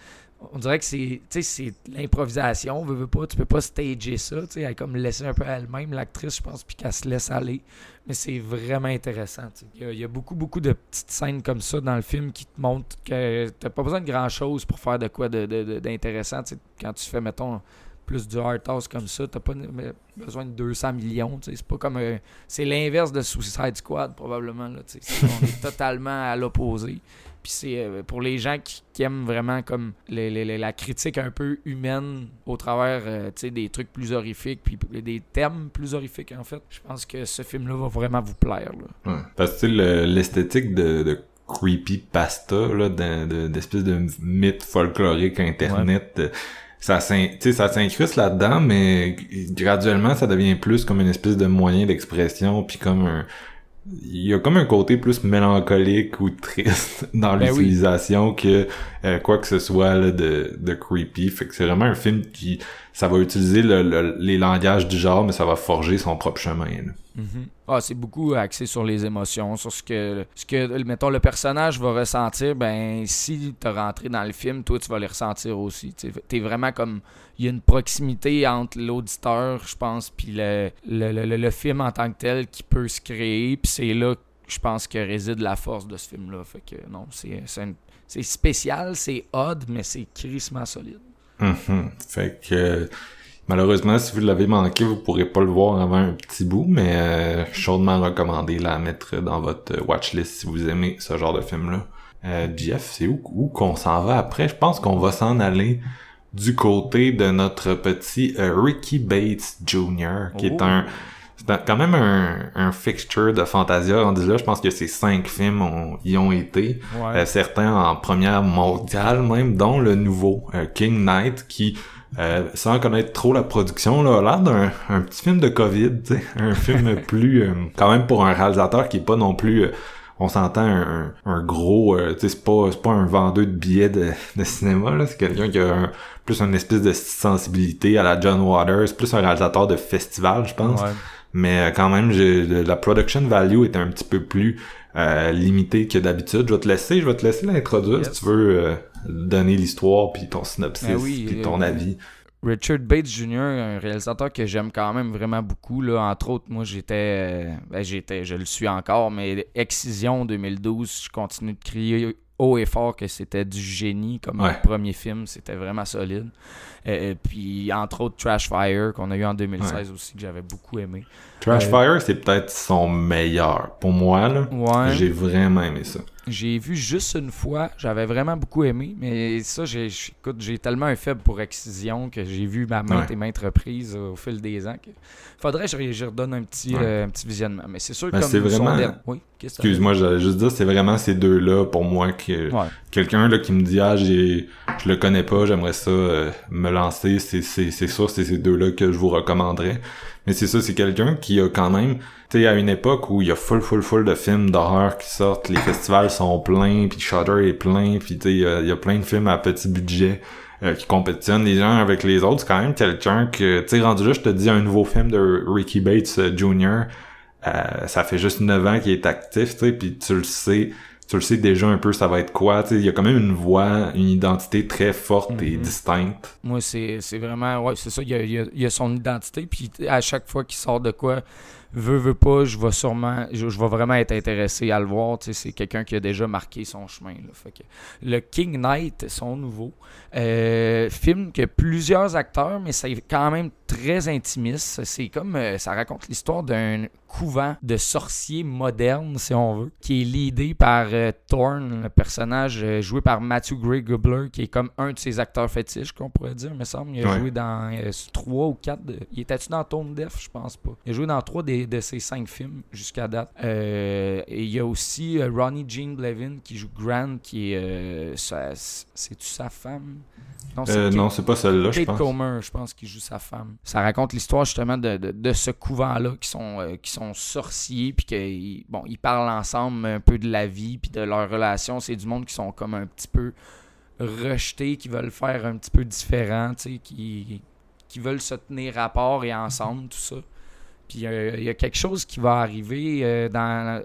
On dirait que c'est c'est l'improvisation, veut, veut pas, tu peux pas stager ça, tu sais, elle comme laisser un peu elle-même, l'actrice, je pense, puis qu'elle se laisse aller. Mais c'est vraiment intéressant. Il y, a, beaucoup, beaucoup de petites scènes comme ça dans le film qui te montrent que t'as pas besoin de grand-chose pour faire de quoi d'intéressant. De, quand tu fais, mettons, plus du hard house comme ça, t'as pas besoin de 200 millions. C'est pas comme c'est l'inverse de Suicide Squad probablement. Là, on est totalement à l'opposé. Puis c'est euh, pour les gens qui, aiment vraiment comme la critique un peu humaine au travers euh, des trucs plus horrifiques, puis des thèmes plus horrifiques en fait. Je pense que ce film-là va vraiment vous plaire. Parce que l'esthétique de, creepy pasta, d'espèce de, mythe folklorique internet ça s'incruste là-dedans, mais graduellement, ça devient plus comme une espèce de moyen d'expression, puis comme un... Il y a comme un côté plus mélancolique ou triste dans ben l'utilisation que euh, quoi que ce soit de, de creepy. Fait que c'est vraiment un film qui... Ça va utiliser les langages du genre, mais ça va forger son propre chemin. Mm-hmm. Ah, c'est beaucoup axé sur les émotions, sur ce que, ce que, mettons, le personnage va ressentir. Ben, si tu rentré dans le film, toi, tu vas les ressentir aussi. Tu es vraiment comme. Il y a une proximité entre l'auditeur, je pense, puis le, le, film en tant que tel qui peut se créer. Puis c'est là, je pense, que réside la force de ce film-là. Fait que non, c'est spécial, c'est odd, mais c'est crissement solide. Mm-hmm. Fait que Malheureusement, si vous l'avez manqué, vous pourrez pas le voir avant un petit bout, mais euh, chaudement recommandé la mettre dans votre watchlist si vous aimez ce genre de film-là. Euh, Jeff, c'est où, où qu'on s'en va après? Je pense qu'on va s'en aller du côté de notre petit euh, Ricky Bates Jr., qui est un c'est quand même un, un, fixture de Fantasia rendu là. Je pense que ces cinq films ont, y ont été. Euh, certains en première mondiale même, dont le nouveau King Knight, qui euh, sans connaître trop la production, là, a l'air d'un un petit film de COVID, un film plus, euh, quand même pour un réalisateur qui est pas non plus, euh, on s'entend un, un, gros, c'est pas, c'est pas un vendeur de billets de, de cinéma, là, c'est quelqu'un qui a un, plus une espèce de sensibilité à la John Waters, plus un réalisateur de festival, je pense. Mais quand même, la production value est un petit peu plus limité que d'habitude. Je vais te laisser, je vais te laisser l'introduire si tu veux donner l'histoire, puis ton synopsis, ben puis ton euh, avis. Richard Bates Jr., un réalisateur que j'aime quand même vraiment beaucoup. Là. Entre autres, moi, j'étais, euh, ben, j'étais, je le suis encore, mais Excision 2012, je continue de crier haut et fort que c'était du génie comme premier film. C'était vraiment solide. Et puis, entre autres, Trash Fire, qu'on a eu en 2016 aussi, que j'avais beaucoup aimé. Trash euh, Fire, c'est peut-être son meilleur. Pour moi, là, j'ai vraiment aimé ça. J'ai vu juste une fois, j'avais vraiment beaucoup aimé, mais ça, j'ai, écoute, j'ai tellement un faible pour Excision que j'ai vu ma maintes et maintes reprises au fil des ans. Que... Faudrait que je, redonne un petit, euh, un petit visionnement. Mais c'est sûr que ben, comme c'est vraiment... Oui, Excuse-moi, j'allais juste dire, c'est vraiment ces deux-là pour moi que quelqu'un là qui me dit ah j'ai je le connais pas, j'aimerais ça euh, me lancer, c'est c'est c'est ça, c'est ces deux-là que je vous recommanderais. Mais c'est ça, c'est quelqu'un qui a quand même tu sais, à une époque où il y a full, full, full de films d'horreur qui sortent, les festivals sont pleins, puis Shutter est plein, puis tu sais, il y, a plein de films à petit budget euh, qui compétitionnent les gens avec les autres. C'est quand même quelqu'un que, tu sais, rendu là, je te dis un nouveau film de Ricky Bates euh, Jr., euh, ça fait juste 9 ans qu'il est actif, tu sais, puis tu le sais, tu le sais déjà un peu ça va être quoi, tu sais, il y a quand même une voix, une identité très forte et mhm. distincte. Moi, c'est vraiment, ouais, c'est ça, il y a, il y a son identité, puis à chaque fois qu'il sort de quoi, veux, veux pas, je vais sûrement, je, vais vraiment être intéressé à le voir. Tu sais, c'est quelqu'un qui a déjà marqué son chemin. Là. Fait que, le King Knight, son nouveau euh, film que plusieurs acteurs, mais c'est quand même très intimiste. C'est comme, euh, ça raconte l'histoire d'un couvent de sorciers modernes, si on veut, qui est leadé par euh, Thorne, le personnage euh, joué par Matthew Gray Gubler, qui est comme un de ses acteurs fétiches, qu'on pourrait dire, me semble. Il a joué dans euh, trois ou quatre. Il était-tu dans Tone Def Je pense pas. Il a joué dans trois des, de ses cinq films jusqu'à date. et il y a aussi Ronnie Jean Blevin qui joue Grant, qui est. C'est-tu sa femme? Non, c'est pas celle-là, je pense. Comer, je pense, qui joue sa femme. Ça raconte l'histoire justement de, de, ce couvent-là qui sont, qui sont sorciers, puis qu'ils bon, ils parlent ensemble un peu de la vie, puis de leur relation. C'est du monde qui sont comme un petit peu rejetés, qui veulent faire un petit peu différent, qui, qui veulent se tenir rapport et ensemble, tout ça. Puis euh, il y a quelque chose qui va arriver euh, dans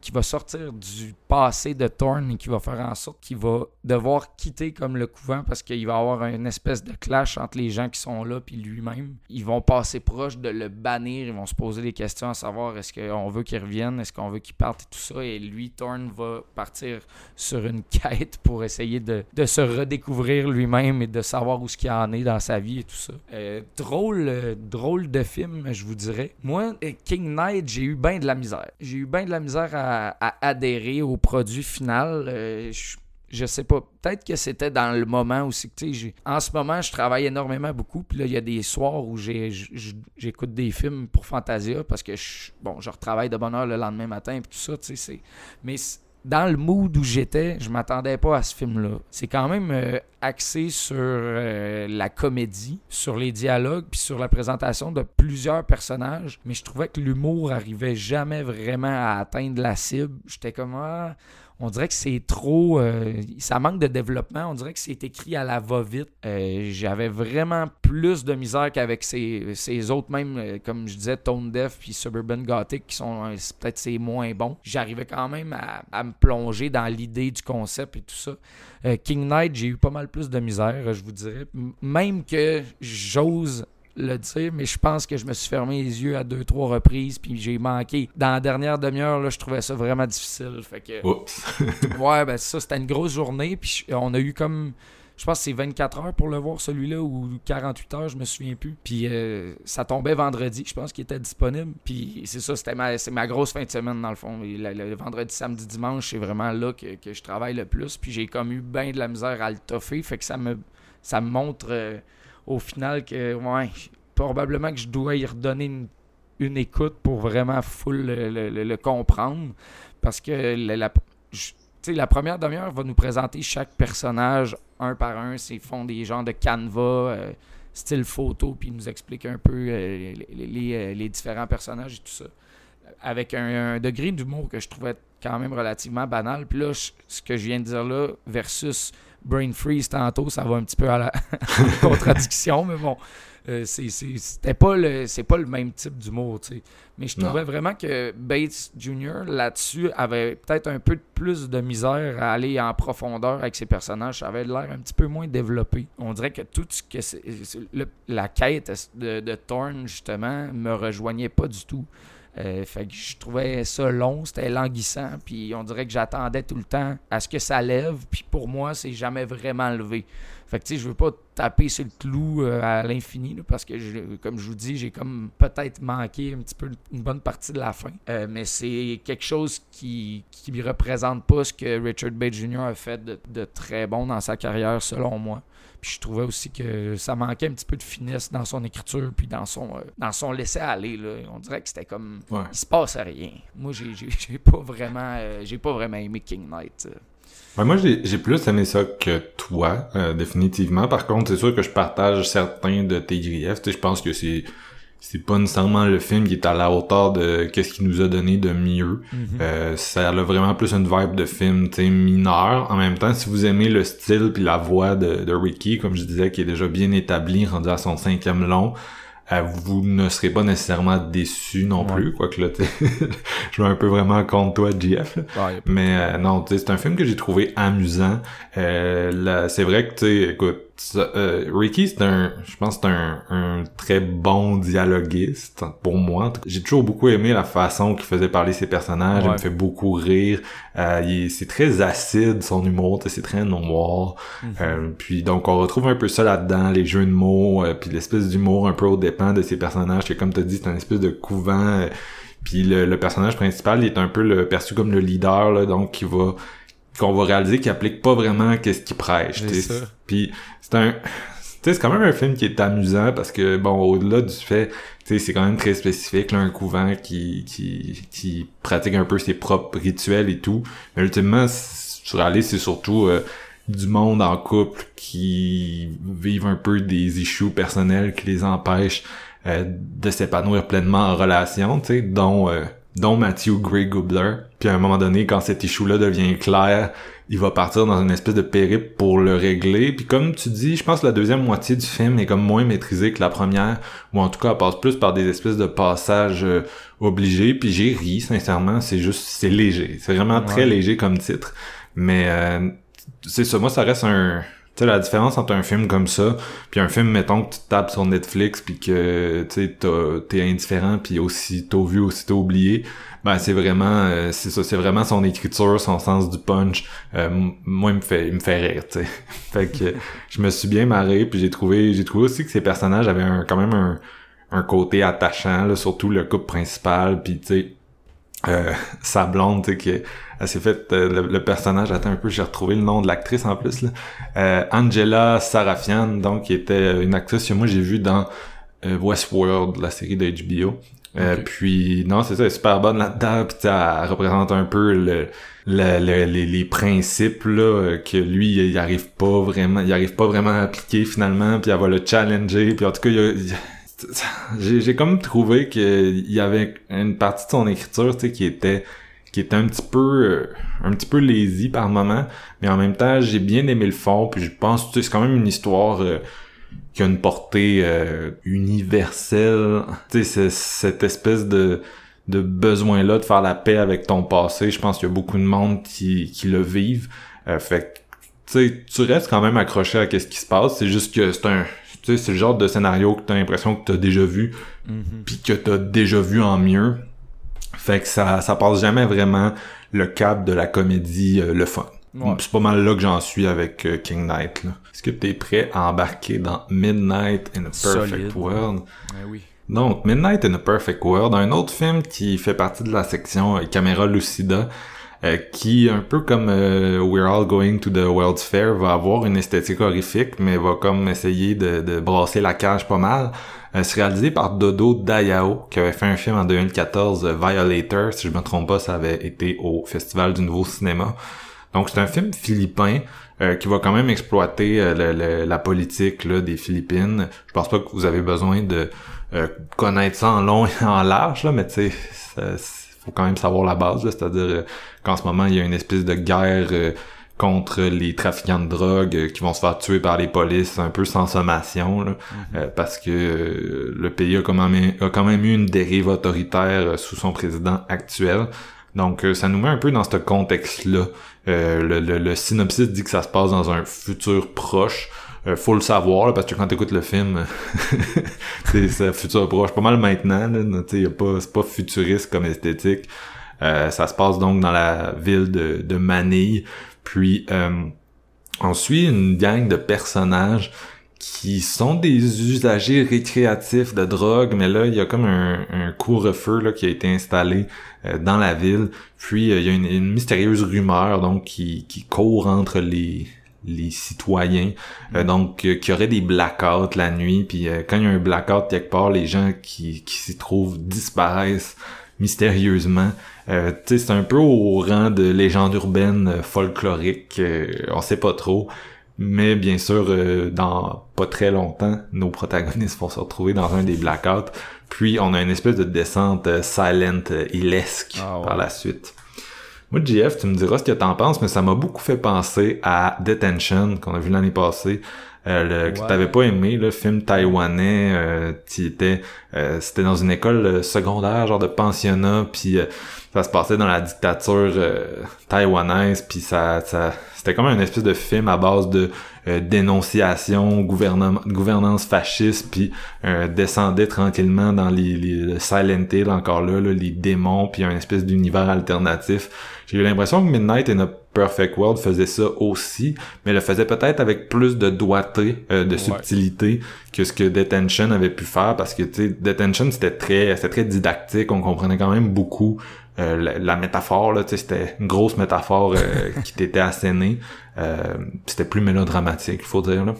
qui va sortir du passé de Thorne et qui va faire en sorte qu'il va devoir quitter comme le couvent parce qu'il va avoir une espèce de clash entre les gens qui sont là puis lui-même. Ils vont passer proche de le bannir, ils vont se poser des questions à savoir est-ce qu'on veut qu'il revienne, est-ce qu'on veut qu'il parte et tout ça. Et lui, Thorne va partir sur une quête pour essayer de, se redécouvrir lui-même et de savoir où ce qu'il en est dans sa vie et tout ça. Euh, drôle, euh, drôle de film, je vous dirais. Moi, King Knight, j'ai eu bien de la misère. J'ai eu bien de la misère à à, adhérer au produit final. Euh, je, sais pas. Peut-être que c'était dans le moment c'est que, en ce moment, je travaille énormément beaucoup. Puis là, il y a des soirs où j'écoute des films pour Fantasia parce que, bon, je retravaille de bonne heure le lendemain matin et tout ça, tu sais. Mais dans le mood où j'étais, je m'attendais pas à ce film-là. C'est quand même euh, axé sur euh, la comédie, sur les dialogues, puis sur la présentation de plusieurs personnages. Mais je trouvais que l'humour arrivait jamais vraiment à atteindre la cible. J'étais comme ah, on dirait que c'est trop. Euh, ça manque de développement. On dirait que c'est écrit à la va-vite. Euh, j'avais vraiment plus de misère qu'avec ces, autres, même, euh, comme je disais, Tone Deaf puis Suburban Gothic, qui sont peut-être c'est moins bons. J'arrivais quand même à, me plonger dans l'idée du concept et tout ça. King Knight, j'ai eu pas mal plus de misère, je vous dirais. même que j'ose le dire, mais je pense que je me suis fermé les yeux à deux, trois reprises, puis j'ai manqué. Dans la dernière demi-heure, là, je trouvais ça vraiment difficile. Fait que, ouais, ben ça, c'était une grosse journée, puis on a eu comme. Je pense que c'est 24 heures pour le voir, celui-là, ou 48 heures, je me souviens plus. Puis euh, ça tombait vendredi, je pense qu'il était disponible. Puis c'est ça, c'était ma, c'est ma grosse fin de semaine, dans le fond. le, vendredi, samedi, dimanche, c'est vraiment là que, je travaille le plus. Puis j'ai comme eu bien de la misère à le toffer. Fait que ça me, ça me montre. Euh, au final que ouais, probablement que je dois y redonner une, écoute pour vraiment full le, comprendre. Parce que la, la première demi-heure va nous présenter chaque personnage un par un. C'est font des genres de canevas, euh, style photo, puis nous explique un peu euh, euh, les, différents personnages et tout ça. Avec un, un degré d'humour que je trouvais quand même relativement banal. Puis là, ce que je viens de dire là, versus brain freeze tantôt, ça va un petit peu à la contradiction, mais bon, euh, c'était pas le c'est pas le même type d'humour, tu sais. Mais je trouvais vraiment que Bates Jr. là-dessus avait peut-être un peu plus de misère à aller en profondeur avec ses personnages. Ça avait l'air un petit peu moins développé. On dirait que tout ce que c'est, la quête de, de Thorne, justement, me rejoignait pas du tout. Euh, fait que je trouvais ça long, c'était languissant, puis on dirait que j'attendais tout le temps à ce que ça lève, puis pour moi, c'est jamais vraiment levé. Fait que tu je veux pas taper sur le clou euh, à l'infini, parce que, je- comme je vous dis, j'ai comme peut-être manqué un petit peu une bonne partie de la fin. Euh, mais c'est quelque chose qui ne représente pas ce que Richard Bates Jr. a fait de très bon dans sa carrière, selon moi. Puis je trouvais aussi que ça manquait un petit peu de finesse dans son écriture, puis dans son, euh, dans son laisser-aller. là. On dirait que c'était comme... Ouais. Il se passe rien. Moi, j'ai pas vraiment euh, j'ai pas vraiment aimé King Knight. Ouais, moi, j'ai plus aimé ça que toi, euh, définitivement. Par contre, c'est sûr que je partage certains de tes griefs. Je pense que c'est c'est pas nécessairement le film qui est à la hauteur de qu'est-ce qu'il nous a donné de mieux. Euh, ça a vraiment plus une vibe de film, tu mineur. En même temps, si vous aimez le style puis la voix de, de Ricky, comme je disais, qui est déjà bien établi, rendu à son cinquième long, euh, vous ne serez pas nécessairement déçu non Ouais. plus, quoique là, je vais un peu vraiment contre toi, JF. Ouais, Mais euh, non, c'est un film que j'ai trouvé amusant. Euh, là, c'est vrai que tu sais, écoute, euh, Ricky c'est un, je pense c'est un, un très bon dialoguiste pour moi. J'ai toujours beaucoup aimé la façon qu'il faisait parler ses personnages. Il me fait beaucoup rire. Euh, c'est très acide son humour, c'est très noir. Mhm. Euh, puis donc on retrouve un peu ça là-dedans, les jeux de mots, euh, puis l'espèce d'humour un peu au dépend de ses personnages. Que comme t'as dit, c'est un espèce de couvent. euh, puis le, le personnage principal, il est un peu le perçu comme le leader, là, donc qui va qu'on va réaliser qu'il applique pas vraiment qu'est-ce qu'il prêche. Puis c'est un tu sais, c'est quand même un film qui est amusant parce que bon au-delà du fait tu sais c'est quand même très spécifique là, un couvent qui qui qui pratique un peu ses propres rituels et tout mais ultimement sur aller c'est surtout euh, du monde en couple qui vivent un peu des issues personnels qui les empêchent euh, de s'épanouir pleinement en relation, tu sais, dont euh, dont Matthew Gray Goobler. Puis à un moment donné, quand cet issue-là devient clair, il va partir dans une espèce de périple pour le régler. Puis comme tu dis, je pense que la deuxième moitié du film est comme moins maîtrisée que la première, ou en tout cas, elle passe plus par des espèces de passages euh, obligés. Puis j'ai ri, sincèrement, c'est juste, c'est léger. C'est vraiment très léger comme titre. Mais euh, c'est ça, moi ça reste un... Tu sais, la différence entre un film comme ça, puis un film, mettons, que tu tapes sur Netflix, puis que, tu sais, t'es indifférent, puis aussi, t'as vu, aussi t'as oublié, ben c'est vraiment, euh, c'est ça, c'est vraiment son écriture, son sens du punch. Euh, moi, il me fait, il me fait rire, tu sais. fait que je me suis bien marré, puis j'ai trouvé, j'ai trouvé aussi que ces personnages avaient un, quand même un, un côté attachant, là, surtout le couple principal, puis tu sais, euh, sa blonde, tu sais, qui elle s'est fait euh, le, le personnage attends un peu j'ai retrouvé le nom de l'actrice en plus là. Euh, Angela Sarafian donc qui était une actrice que moi j'ai vu dans euh, Westworld la série de HBO Euh, puis non c'est ça elle est super bonne là-dedans puis elle représente un peu le, le- le- les, les principes là euh, que lui il arrive pas vraiment il arrive pas vraiment à appliquer finalement puis elle va le challenger puis en tout cas il y a- il y a- j'ai comme trouvé qu'il y avait une partie de son écriture tu sais qui était qui était un petit peu euh, un petit peu lazy par moment mais en même temps j'ai bien aimé le fond puis je pense tu sais c'est quand même une histoire euh, qui a une portée euh, universelle. Tu sais cette espèce de de besoin là de faire la paix avec ton passé je pense qu'il y a beaucoup de monde qui qui le vivent. Euh, fait tu sais, tu restes quand même accroché à qu'est-ce qui se passe. C'est juste que c'est un sais c'est le genre de scénario que t'as l'impression que t'as déjà vu Mhm. puis que t'as déjà vu en mieux. Fait que ça, ça passe jamais vraiment le cap de la comédie, euh, le fun. Ouais. C'est pas mal là que j'en suis avec euh, King Knight. là. Est-ce que t'es prêt à embarquer dans Midnight in a Perfect. World? Ouais, oui. Donc, Midnight in a Perfect World, un autre film qui fait partie de la section euh, Caméra Lucida, euh, qui, un peu comme euh, We're All Going to the World's Fair, va avoir une esthétique horrifique, mais va comme essayer de, de brasser la cage pas mal. Euh, c'est réalisé par Dodo Dayao, qui avait fait un film en 2014, euh, Violator, si je me trompe pas, ça avait été au Festival du Nouveau Cinéma. Donc c'est un film philippin euh, qui va quand même exploiter euh, le- la politique là, des Philippines. Je pense pas que vous avez besoin de euh, connaître ça en long et en large, là, mais tu sais, faut quand même savoir la base, c'est-à-dire euh, qu'en ce moment, il y a une espèce de guerre euh, contre les trafiquants de drogue euh, qui vont se faire tuer par les polices un peu sans sommation, là, euh, parce que euh, le pays a quand, même, a quand même eu une dérive autoritaire euh, sous son président actuel. Donc, ça nous met un peu dans ce contexte-là. Le, le- le synopsis dit que ça se passe dans un futur proche. Euh, faut le savoir, parce que quand t'écoutes le film, c'est c'est un futur proche. Pas mal maintenant, là, y a pas, c'est pas futuriste comme esthétique. Euh, ça se passe donc dans la ville de, de Manille. Puis, euh, on suit une gang de personnages qui sont des usagers récréatifs de drogue, mais là, il y a comme un, un couvre-feu qui a été installé euh, dans la ville. Puis, euh, il y a une, mystérieuse rumeur donc qui, qui court entre les, les citoyens. Euh, donc, qu'il y aurait des blackouts la nuit. Puis, quand il y a un blackout quelque part, les gens qui, qui s'y trouvent disparaissent mystérieusement. Euh, c'est un peu au rang de légende urbaine folklorique. on sait pas trop. Mais bien sûr, euh, dans pas très longtemps, nos protagonistes vont se retrouver dans un des blackouts. Puis on a une espèce de descente euh, silent, euh, ilesque ah par la suite. Moi, JF, tu me diras ce que t'en penses, mais ça m'a beaucoup fait penser à Detention qu'on a vu l'année passée. Euh, le, que t'avais pas aimé, le film taïwanais, euh, était, c'était dans une école secondaire, genre de pensionnat, puis ça se passait dans la dictature taïwanaise, puis ça, ça, c'était comme un espèce de film à base de euh, dénonciation, gouvernance fasciste, puis euh, descendait tranquillement dans les, les Silent Hill encore là, les démons, puis un espèce d'univers alternatif. J'ai eu l'impression que Midnight in a Perfect World faisait ça aussi, mais le faisait peut-être avec plus de doigté, euh, de subtilité que ce que Detention avait pu faire, parce que tu sais, Detention c'était très, c'était très didactique, on comprenait quand même beaucoup euh, la, métaphore, là, c'était une grosse métaphore euh, qui t'était assénée. Euh, c'était plus mélodramatique, il faut dire, là,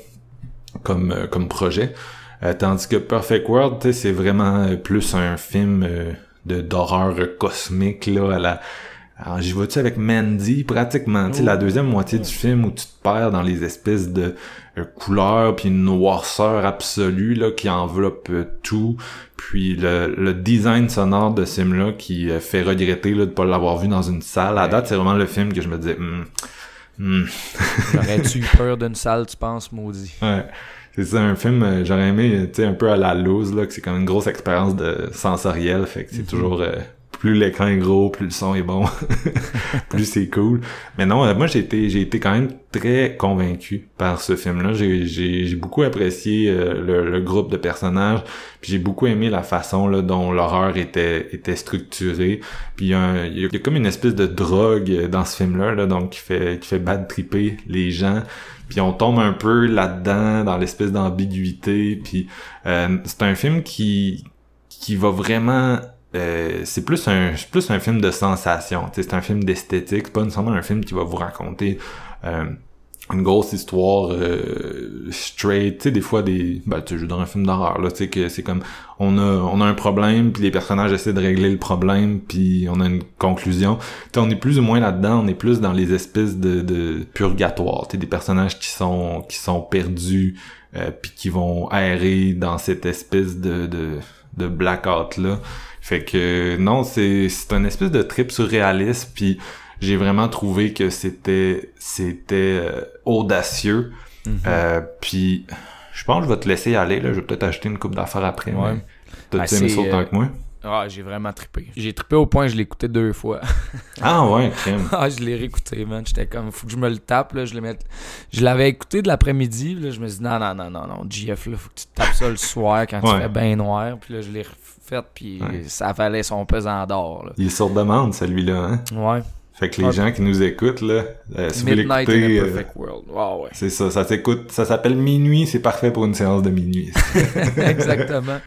comme, comme projet. tandis que Perfect World, c'est vraiment plus un film de d'horreur cosmique, là, à la alors, j'y vois-tu avec Mandy, pratiquement, tu sais, la deuxième moitié du film où tu te perds dans les espèces de euh, couleurs puis une noirceur absolue, là, qui enveloppe euh, tout. Puis le, le, design sonore de ce film-là qui euh, fait regretter, là, de pas l'avoir vu dans une salle. À date, c'est vraiment le film que je me disais, hmm, hmm. J'aurais-tu eu peur d'une salle, tu penses, maudit? Ouais. C'est ça, un film, j'aurais aimé, tu sais, un peu à la loose, là, que c'est comme une grosse expérience de sensorielle, fait que c'est mm-hmm. toujours plus l'écran est gros, plus le son est bon, plus c'est cool. Mais non, euh, moi j'ai été j'ai été quand même très convaincu par ce film-là. J'ai j'ai beaucoup apprécié euh, le, groupe de personnages, puis j'ai beaucoup aimé la façon là, dont l'horreur était était structurée. Puis il y, a y, a comme une espèce de drogue dans ce film-là, là, donc qui fait qui fait bad tripper les gens puis on tombe un peu là-dedans dans l'espèce d'ambiguïté puis euh, c'est un film qui qui va vraiment euh, c'est plus un plus un film de sensation c'est un film d'esthétique c'est pas nécessairement un film qui va vous raconter euh, une grosse histoire euh, straight tu sais des fois des ben tu joues dans un film d'horreur là tu sais que c'est comme on a on a un problème puis les personnages essaient de régler le problème puis on a une conclusion. Tu on est plus ou moins là-dedans on est plus dans les espèces de, de purgatoire tu des personnages qui sont qui sont perdus euh, puis qui vont errer dans cette espèce de de, de blackout là fait que non, c'est c'est un espèce de trip surréaliste puis j'ai vraiment trouvé que c'était c'était euh, audacieux. Mm-hmm. euh, puis je pense que je vais te laisser aller là, je vais peut-être acheter une coupe d'affaires après. Ouais. T'as aimé ça autant que moi? Ah, j'ai vraiment trippé. J'ai trippé au point que je l'ai écouté deux fois. ah ouais, crème. ah, je l'ai réécouté, man. J'étais comme, faut que je me le tape, là. Je le mette... Je l'avais écouté de l'après-midi, là. Je me suis dit, non, non, non, non, non. GF, là, faut que tu tapes ça le soir quand tu fais bien noir. Puis là, je l'ai refait, puis ça valait son pesant d'or. Il est sur demande, celui-là, hein? Ouais. Fait que les gens qui nous écoutent, là, euh, si Midnight vous in a euh, perfect world. ouais. C'est ça, ça s'écoute, ça s'appelle Minuit, c'est parfait pour une séance de minuit. Exactement.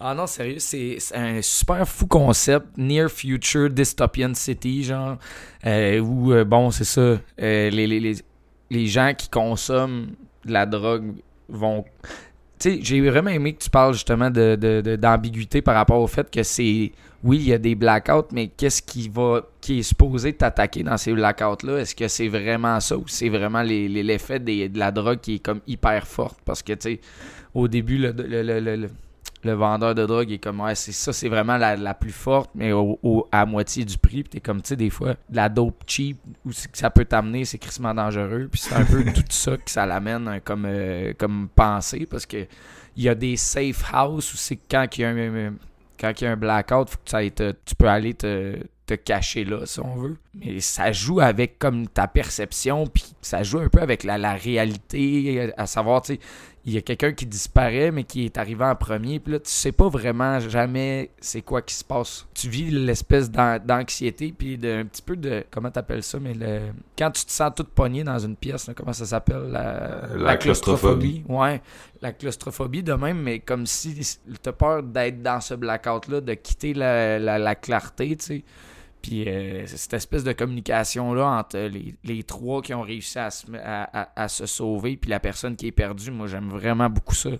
Ah non, sérieux, c'est un super fou concept, Near Future Dystopian City, genre, euh, où, euh, bon, c'est ça, les, les, les, les, gens qui consomment de la drogue vont... J'ai vraiment aimé que tu parles justement d'ambiguïté de, de, par rapport au fait que c'est... Oui, il y a des blackouts, mais qu'est-ce qui va qui est supposé t'attaquer dans ces blackouts-là? Est-ce que c'est vraiment ça ou c'est vraiment l'effet de la drogue qui est comme hyper forte? Parce que, tu sais, au début, le vendeur de drogue est comme ouais c'est ça c'est vraiment la, plus forte mais au, à moitié du prix puis t'es comme tu sais des fois la dope cheap où ça peut t'amener c'est crissement dangereux puis c'est un peu tout ça que ça l'amène hein, comme euh, comme pensée parce que il y a des safe house où c'est quand il y a un quand il y a un blackout faut que ça tu peux aller te, te cacher là si on veut. Mais ça joue avec comme ta perception, puis ça joue un peu avec la, la réalité, à savoir, tu sais, il y a quelqu'un qui disparaît, mais qui est arrivé en premier, puis là, tu sais pas vraiment jamais c'est quoi qui se passe. Tu vis l'espèce d'an- d'anxiété, puis de, un petit peu de, comment t'appelles ça, mais le, quand tu te sens toute pognée dans une pièce, là, comment ça s'appelle? La, La claustrophobie. Ouais, la claustrophobie de même, mais comme si t'as peur d'être dans ce blackout-là, de quitter la, la clarté, tu sais. Puis euh, cette espèce de communication-là entre les, les trois qui ont réussi à se, à, à- à se sauver, puis la personne qui est perdue, moi j'aime vraiment beaucoup ça.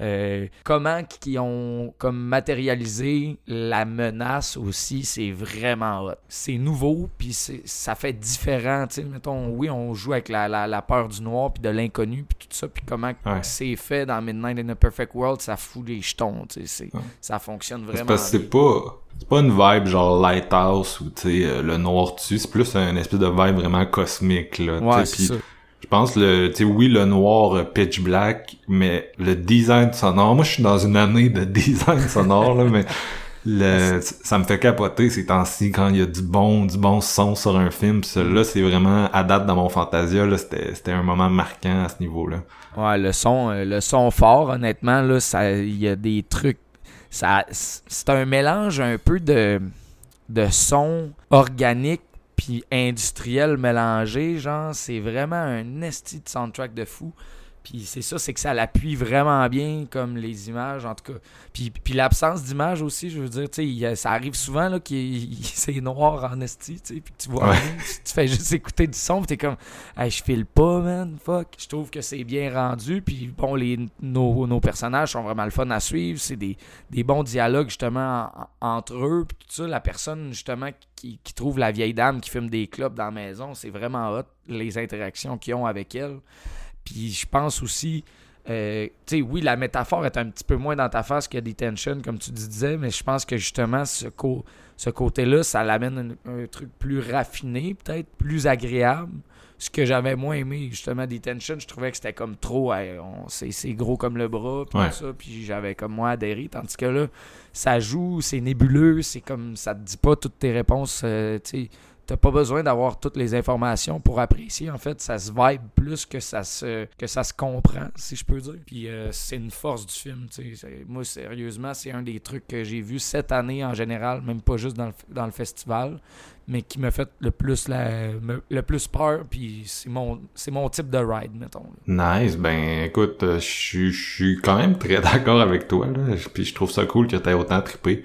Euh, comment qui ont comme matérialisé la menace aussi, c'est vraiment hot. C'est nouveau, puis c'est- ça fait différent. Mettons, oui, on joue avec la, la, la peur du noir, puis de l'inconnu, puis tout ça, puis comment Ouais. c'est fait dans Midnight in a Perfect World, ça fout les jetons. Ouais. Ça fonctionne vraiment. c'est pas c'est pas une vibe genre Lighthouse ou tu sais euh, le noir dessus, c'est plus un espèce de vibe vraiment cosmique là. Ouais. Je pense le tu sais oui le noir euh, pitch black, mais le design sonore, moi je suis dans une année de design sonore là, mais le ça me fait capoter ces temps-ci quand il y a du bon du bon son sur un film. Celui-là c'est vraiment à date dans mon fantasia là, c'était c'était un moment marquant à ce niveau-là. Ouais, le son, euh, le son fort, honnêtement, là, ça, il y a des trucs. C'est un mélange un peu de, de son organique puis industriel mélangé, genre, c'est vraiment un esti de soundtrack de fou. Puis c'est ça, c'est que ça l'appuie vraiment bien, comme les images, en tout cas. Puis, puis l'absence d'image aussi, je veux dire, il ça arrive souvent, là, qu'il il- c'est noir en esti, puis que tu vois Ouais. tu- tu fais juste écouter du son, puis t'es comme, hey, je file pas, man, fuck. Je trouve que c'est bien rendu, puis bon, les, nos, nos personnages sont vraiment le fun à suivre, c'est des, des bons dialogues, justement, en- entre eux, puis tout ça, la personne, justement, qui, qui trouve la vieille dame qui fume des clubs dans la maison, c'est vraiment hot, les interactions qu'ils ont avec elle. Puis je pense aussi, euh, tu sais, oui, la métaphore est un petit peu moins dans ta face que Detention, comme tu disais, mais je pense que justement, ce, co- ce côté-là, ça l'amène un, un truc plus raffiné, peut-être plus agréable. Ce que j'avais moins aimé, justement, Detention, je trouvais que c'était comme trop, hey, c'est gros comme le bras, puis Ouais. tout ça, puis j'avais comme moi adhéré, tandis que là, ça joue, c'est nébuleux, c'est comme, ça te dit pas toutes tes réponses, euh, tu sais, T'as pas besoin d'avoir toutes les informations pour apprécier. En fait, ça se vibe plus que ça se, que ça se comprend, si je peux dire. Puis euh, c'est une force du film. tu Moi, sérieusement, c'est un des trucs que j'ai vu cette année en général, même pas juste dans le, dans le festival, mais qui m'a fait le plus, le plus peur. Puis c'est mon, mon type de ride, mettons. Nice, ben écoute, euh, je suis- quand même très d'accord avec toi là, puis je trouve ça cool que t'aies autant trippé.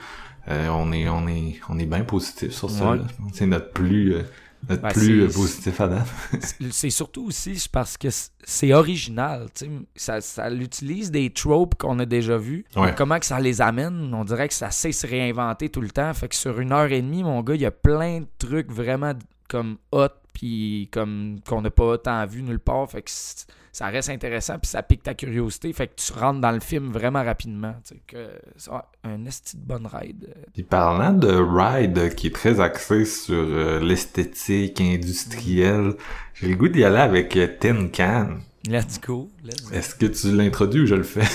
Euh, on est on est on est bien positif sur ça. Ouais. C'est notre plus euh, notre Ben, plus euh, positif à date. C'est- surtout aussi parce que c'est original. Ça, ça utilise des tropes qu'on a déjà vus. Ouais. Comment que ça les amène, on dirait que ça sait se réinventer tout le temps. Fait que sur une heure et demie, mon gars, il y a plein de trucs vraiment comme hot puis comme qu'on n'a pas autant vu nulle part. Fait que ça reste intéressant puis ça pique ta curiosité. Fait que tu rentres dans le film vraiment rapidement. tu sais, Que c'est ouais, un esti de bonne ride. Puis parlant de ride qui est très axé sur euh, l'esthétique industrielle, j'ai le goût d'y aller avec euh, Tin Can. Let's go. Est-ce que tu l'introduis ou je le fais?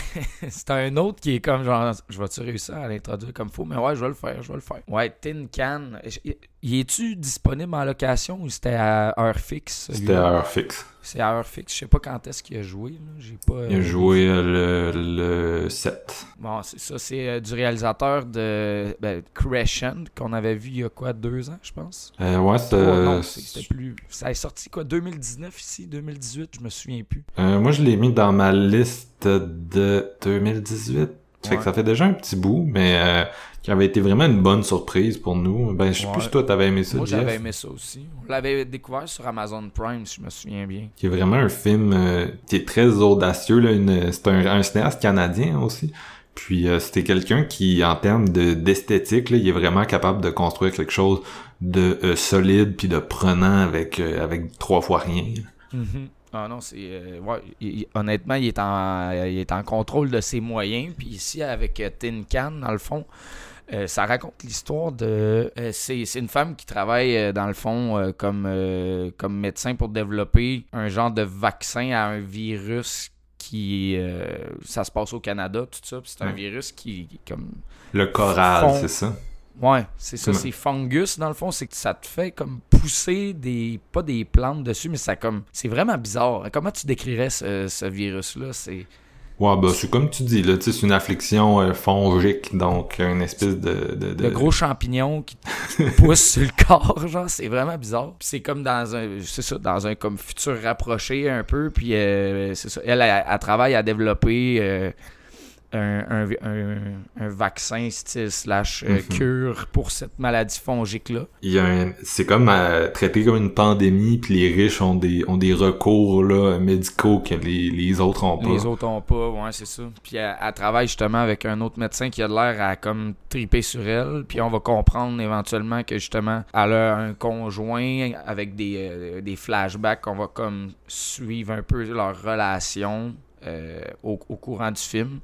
c'est un autre qui est comme genre, je vais-tu réussir à l'introduire comme faut, mais ouais, je vais le faire, je vais le faire. Ouais, Tin Can. Y est-tu disponible en location ou c'était à heure fixe? C'était à heure fixe. C'est à heure fixe. Je sais pas quand est-ce qu'il a joué. là. Pas. Il a euh, joué le, le 7. Bon, c'est ça. C'est euh, du réalisateur de ben, Crescent qu'on avait vu il y a quoi, deux ans, je pense? Euh, ouais, c'était plus. Ça est sorti quoi, 2019 ici, 2018, je me souviens plus. Euh, moi, je l'ai mis dans ma liste de 2018. Fait Ouais. que ça fait déjà un petit bout, mais euh, qui avait été vraiment une bonne surprise pour nous. Ben, je sais Ouais. plus si toi t'avais aimé ça, Moi, j'avais aimé ça aussi. On l'avait découvert sur Amazon Prime, si je me souviens bien. Qui est vraiment un film euh, qui est très audacieux. Là, une, c'est un, un cinéaste canadien aussi. Puis euh, c'était quelqu'un qui, en termes de, d'esthétique, là, il est vraiment capable de construire quelque chose de euh, solide puis de prenant avec euh, avec trois fois rien. Mhm. Ah non, c'est. euh, ouais, il- honnêtement, il est, en, il est en contrôle de ses moyens. Puis ici, avec euh, Tin Can, dans le fond, euh, ça raconte l'histoire de. euh, c'est c'est une femme qui travaille, euh, dans le fond, euh, comme, euh, comme médecin pour développer un genre de vaccin à un virus qui. euh, ça se passe au Canada, tout ça. Puis c'est un virus qui, qui comme. Le choral, c'est ça? Ouais, c'est ça, c'est fungus dans le fond, c'est que ça te fait comme pousser des pas des plantes dessus, mais ça comme c'est vraiment bizarre. Comment tu décrirais ce, ce virus là C'est Ouais, bah, c'est comme tu dis, là, tu sais, c'est une affliction euh, fongique, donc une espèce de... de, de- le gros champignon qui pousse sur le corps, genre, c'est vraiment bizarre. Puis c'est comme dans un, c'est ça, dans un comme futur rapproché un peu. Puis euh, c'est ça, elle, elle, elle travaille à développer euh, un, un, un, un vaccin style slash euh, Mhm. cure pour cette maladie fongique là. C'est comme euh, traité comme une pandémie, puis les riches ont des ont des recours là médicaux que les, les autres ont pas. Les autres ont pas, ouais, c'est ça. Puis elle, elle travaille justement avec un autre médecin qui a l'air à comme triper sur elle. Puis on va comprendre éventuellement que justement elle a un conjoint avec des, euh, des flashbacks qu'on va comme suivre un peu leur relation euh, au, au courant du film.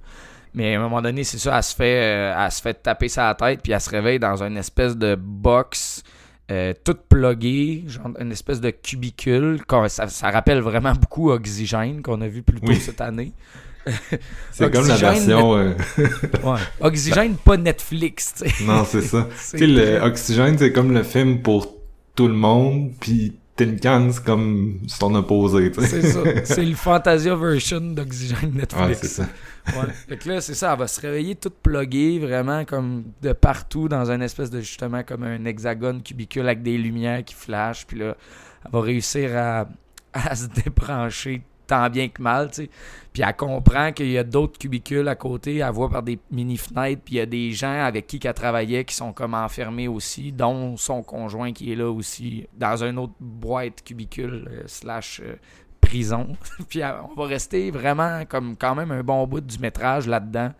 Mais à un moment donné, c'est ça, elle se fait, euh, elle se fait taper sa tête, puis elle se réveille dans une espèce de box euh, toute pluguée, genre une espèce de cubicule. Ça, ça rappelle vraiment beaucoup Oxygène qu'on a vu plus tôt Oui. cette année. C'est comme la version... euh, Ouais. Oxygène, pas Netflix, non, c'est ça. C'est le Oxygène, c'est comme le film pour tout le monde, puis Tin comme son opposé. C'est ça. C'est le Fantasia version d'Oxygène Netflix. Ouais, c'est ça. Ouais. Fait que là, c'est ça, elle va se réveiller toute pluguée, vraiment comme de partout, dans un espèce de justement comme un hexagone cubicule avec des lumières qui flashent. Puis là, elle va réussir à, à se débrancher tant bien que mal, tu sais. Puis elle comprend qu'il y a d'autres cubicules à côté, elle voit par des mini-fenêtres, puis il y a des gens avec qui elle travaillait qui sont comme enfermés aussi, dont son conjoint qui est là aussi, dans un autre boîte cubicule euh, slash euh, prison. puis elle- on va rester vraiment comme quand même un bon bout du métrage là-dedans.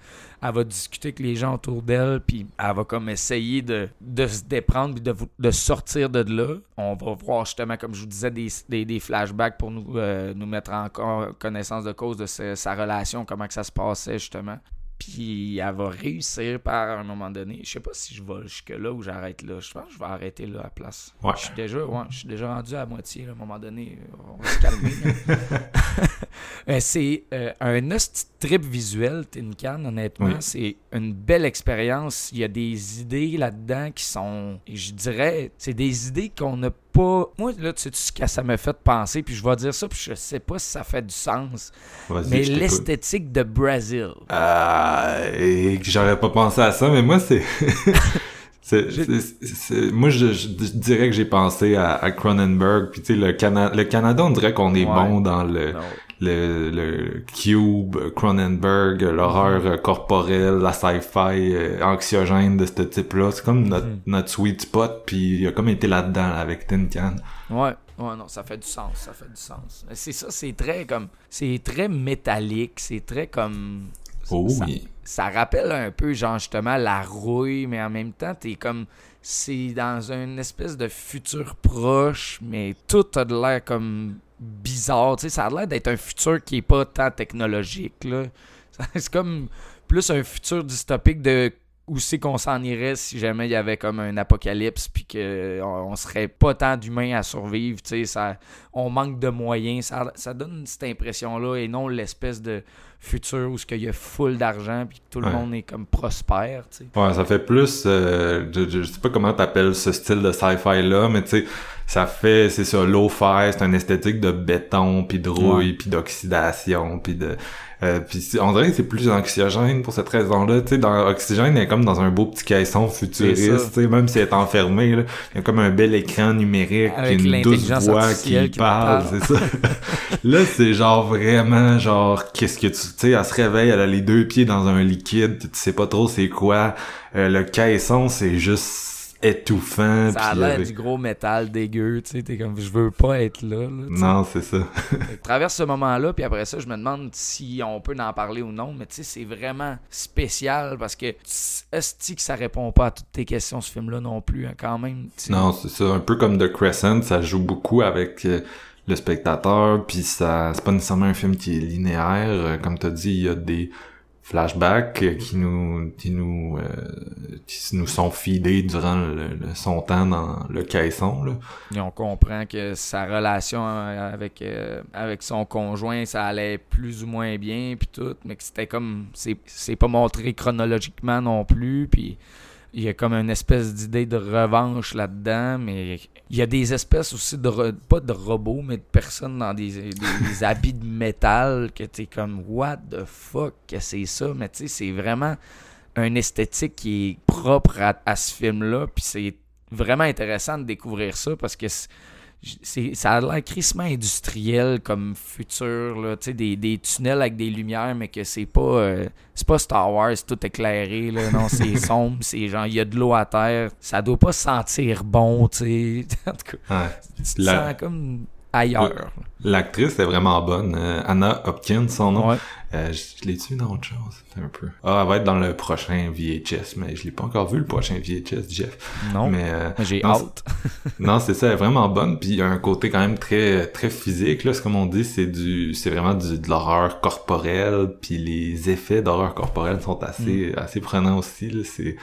Elle va discuter avec les gens autour d'elle, puis elle va comme essayer de, de se déprendre, de, de sortir de là. On va voir justement, comme je vous disais, des, des, flashbacks pour nous, euh, nous mettre en co- connaissance de cause de sa relation, comment que ça se passait justement. Puis elle va réussir par un moment donné. Je sais pas si je vais jusque-là ou j'arrête là. Je pense que je vais arrêter là à la place. Ouais. Je suis déjà, ouais, je suis déjà rendu à moitié là, à un moment donné. On va se calmer. Euh, c'est euh, un hostie trip visuel, Tin Can, honnêtement. Oui. C'est une belle expérience. Il y a des idées là-dedans qui sont, je dirais, c'est des idées qu'on n'a pas. Moi, là, tu sais ce que ça m'a fait penser, puis je vais dire ça, puis je sais pas si ça fait du sens. Mais l'esthétique de Brazil. Euh, et que j'aurais pas pensé à ça, mais moi, c'est... moi, je, je dirais que j'ai pensé à, à Cronenberg, puis tu sais, le, Cana le Canada, on dirait qu'on est Ouais. bon dans le, Non. Le, le Cube, Cronenberg, l'horreur euh, corporelle, la sci-fi euh, anxiogène de ce type-là. C'est comme notre, Mhm. notre sweet spot, puis il a comme été là-dedans là, avec Tin Can. Ouais, ouais, non, ça fait du sens, ça fait du sens. C'est ça, c'est très comme, c'est très métallique, c'est très comme. Oh ça, oui. ça rappelle un peu, genre, justement, la rouille, mais en même temps, t'es comme. C'est dans une espèce de futur proche, mais tout a de l'air comme bizarre. Tu sais, ça a l'air d'être un futur qui est pas tant technologique, là. C'est comme plus un futur dystopique de où c'est qu'on s'en irait si jamais il y avait comme un apocalypse puis que on, on serait pas tant d'humains à survivre, tu ça on manque de moyens, ça, ça donne cette impression là et non l'espèce de futur où ce qu'il y a full d'argent puis que tout le Ouais. monde est comme prospère. Ouais, ça fait plus, euh, je, je sais pas comment t'appelles ce style de sci-fi là, mais tu sais, ça fait, c'est ça, low-fi, c'est un esthétique de béton, puis de rouille, puis d'oxydation, puis de, euh, puis on dirait que c'est plus anxiogène pour cette raison-là, tu sais, dans Oxygène, elle est comme dans un beau petit caisson futuriste, ça. tu sais, même si elle est enfermée, là, il y a comme un bel écran numérique, Avec puis une douce voix qui parle, parle. c'est ça. là, c'est genre vraiment, genre, qu'est-ce que tu, tu sais, elle se réveille, elle a les deux pieds dans un liquide, tu sais pas trop c'est quoi, euh, le caisson, c'est juste étouffant. Ça a l'air avec- du gros métal dégueu, tu sais, t'es comme je veux pas être là. Non, c'est ça. Traverse ce moment-là, puis après ça, je me demande si on peut en parler ou non. Mais tu sais, c'est vraiment spécial parce que est-ce que ça répond pas à toutes tes questions, ce film-là non plus, hein, quand même. Non, c'est ça. Un peu comme The Crescent, ça joue beaucoup avec euh, le spectateur, puis ça, c'est pas nécessairement un film qui est linéaire. Euh, Comme t'as dit, il y a des flashbacks euh, qui nous, qui nous, euh, qui nous sont feedés durant son temps dans le caisson. Là. Et on comprend que sa relation euh, avec, euh, avec son conjoint, ça allait plus ou moins bien, puis tout, mais que c'était comme. C'est c'est pas montré chronologiquement non plus, puis. Il y a comme une espèce d'idée de revanche là-dedans, mais il y a des espèces aussi de pas de robots, mais de personnes dans des, des- des habits de métal que t'es comme what the fuck que c'est ça, mais tu sais c'est vraiment un esthétique qui est propre à, à ce film-là, puis c'est vraiment intéressant de découvrir ça parce que ça a l'air crissement industriel comme futur, là, des, des tunnels avec des lumières, mais que c'est pas, euh, c'est pas Star Wars, tout éclairé, là, non, c'est sombre, c'est genre, il y a de l'eau à terre, ça doit pas sentir bon, tu sais, en tout cas, Ouais. tu te La- sens comme ailleurs. L'actrice est vraiment bonne. euh, Anna Hopkins, son nom. Ouais. Euh, je je l'ai tué dans autre chose, un peu. Ah, elle va être dans le prochain VHS, mais je l'ai pas encore vu, le prochain VHS, Jeff. Non, Mais, euh, j'ai hâte. non, c'est ça, elle est vraiment bonne, puis il y a un côté quand même très très physique, là, c'est comme on dit, c'est du, c'est vraiment du, de l'horreur corporelle, puis les effets d'horreur corporelle sont assez, Mm. assez prenants aussi, là, c'est,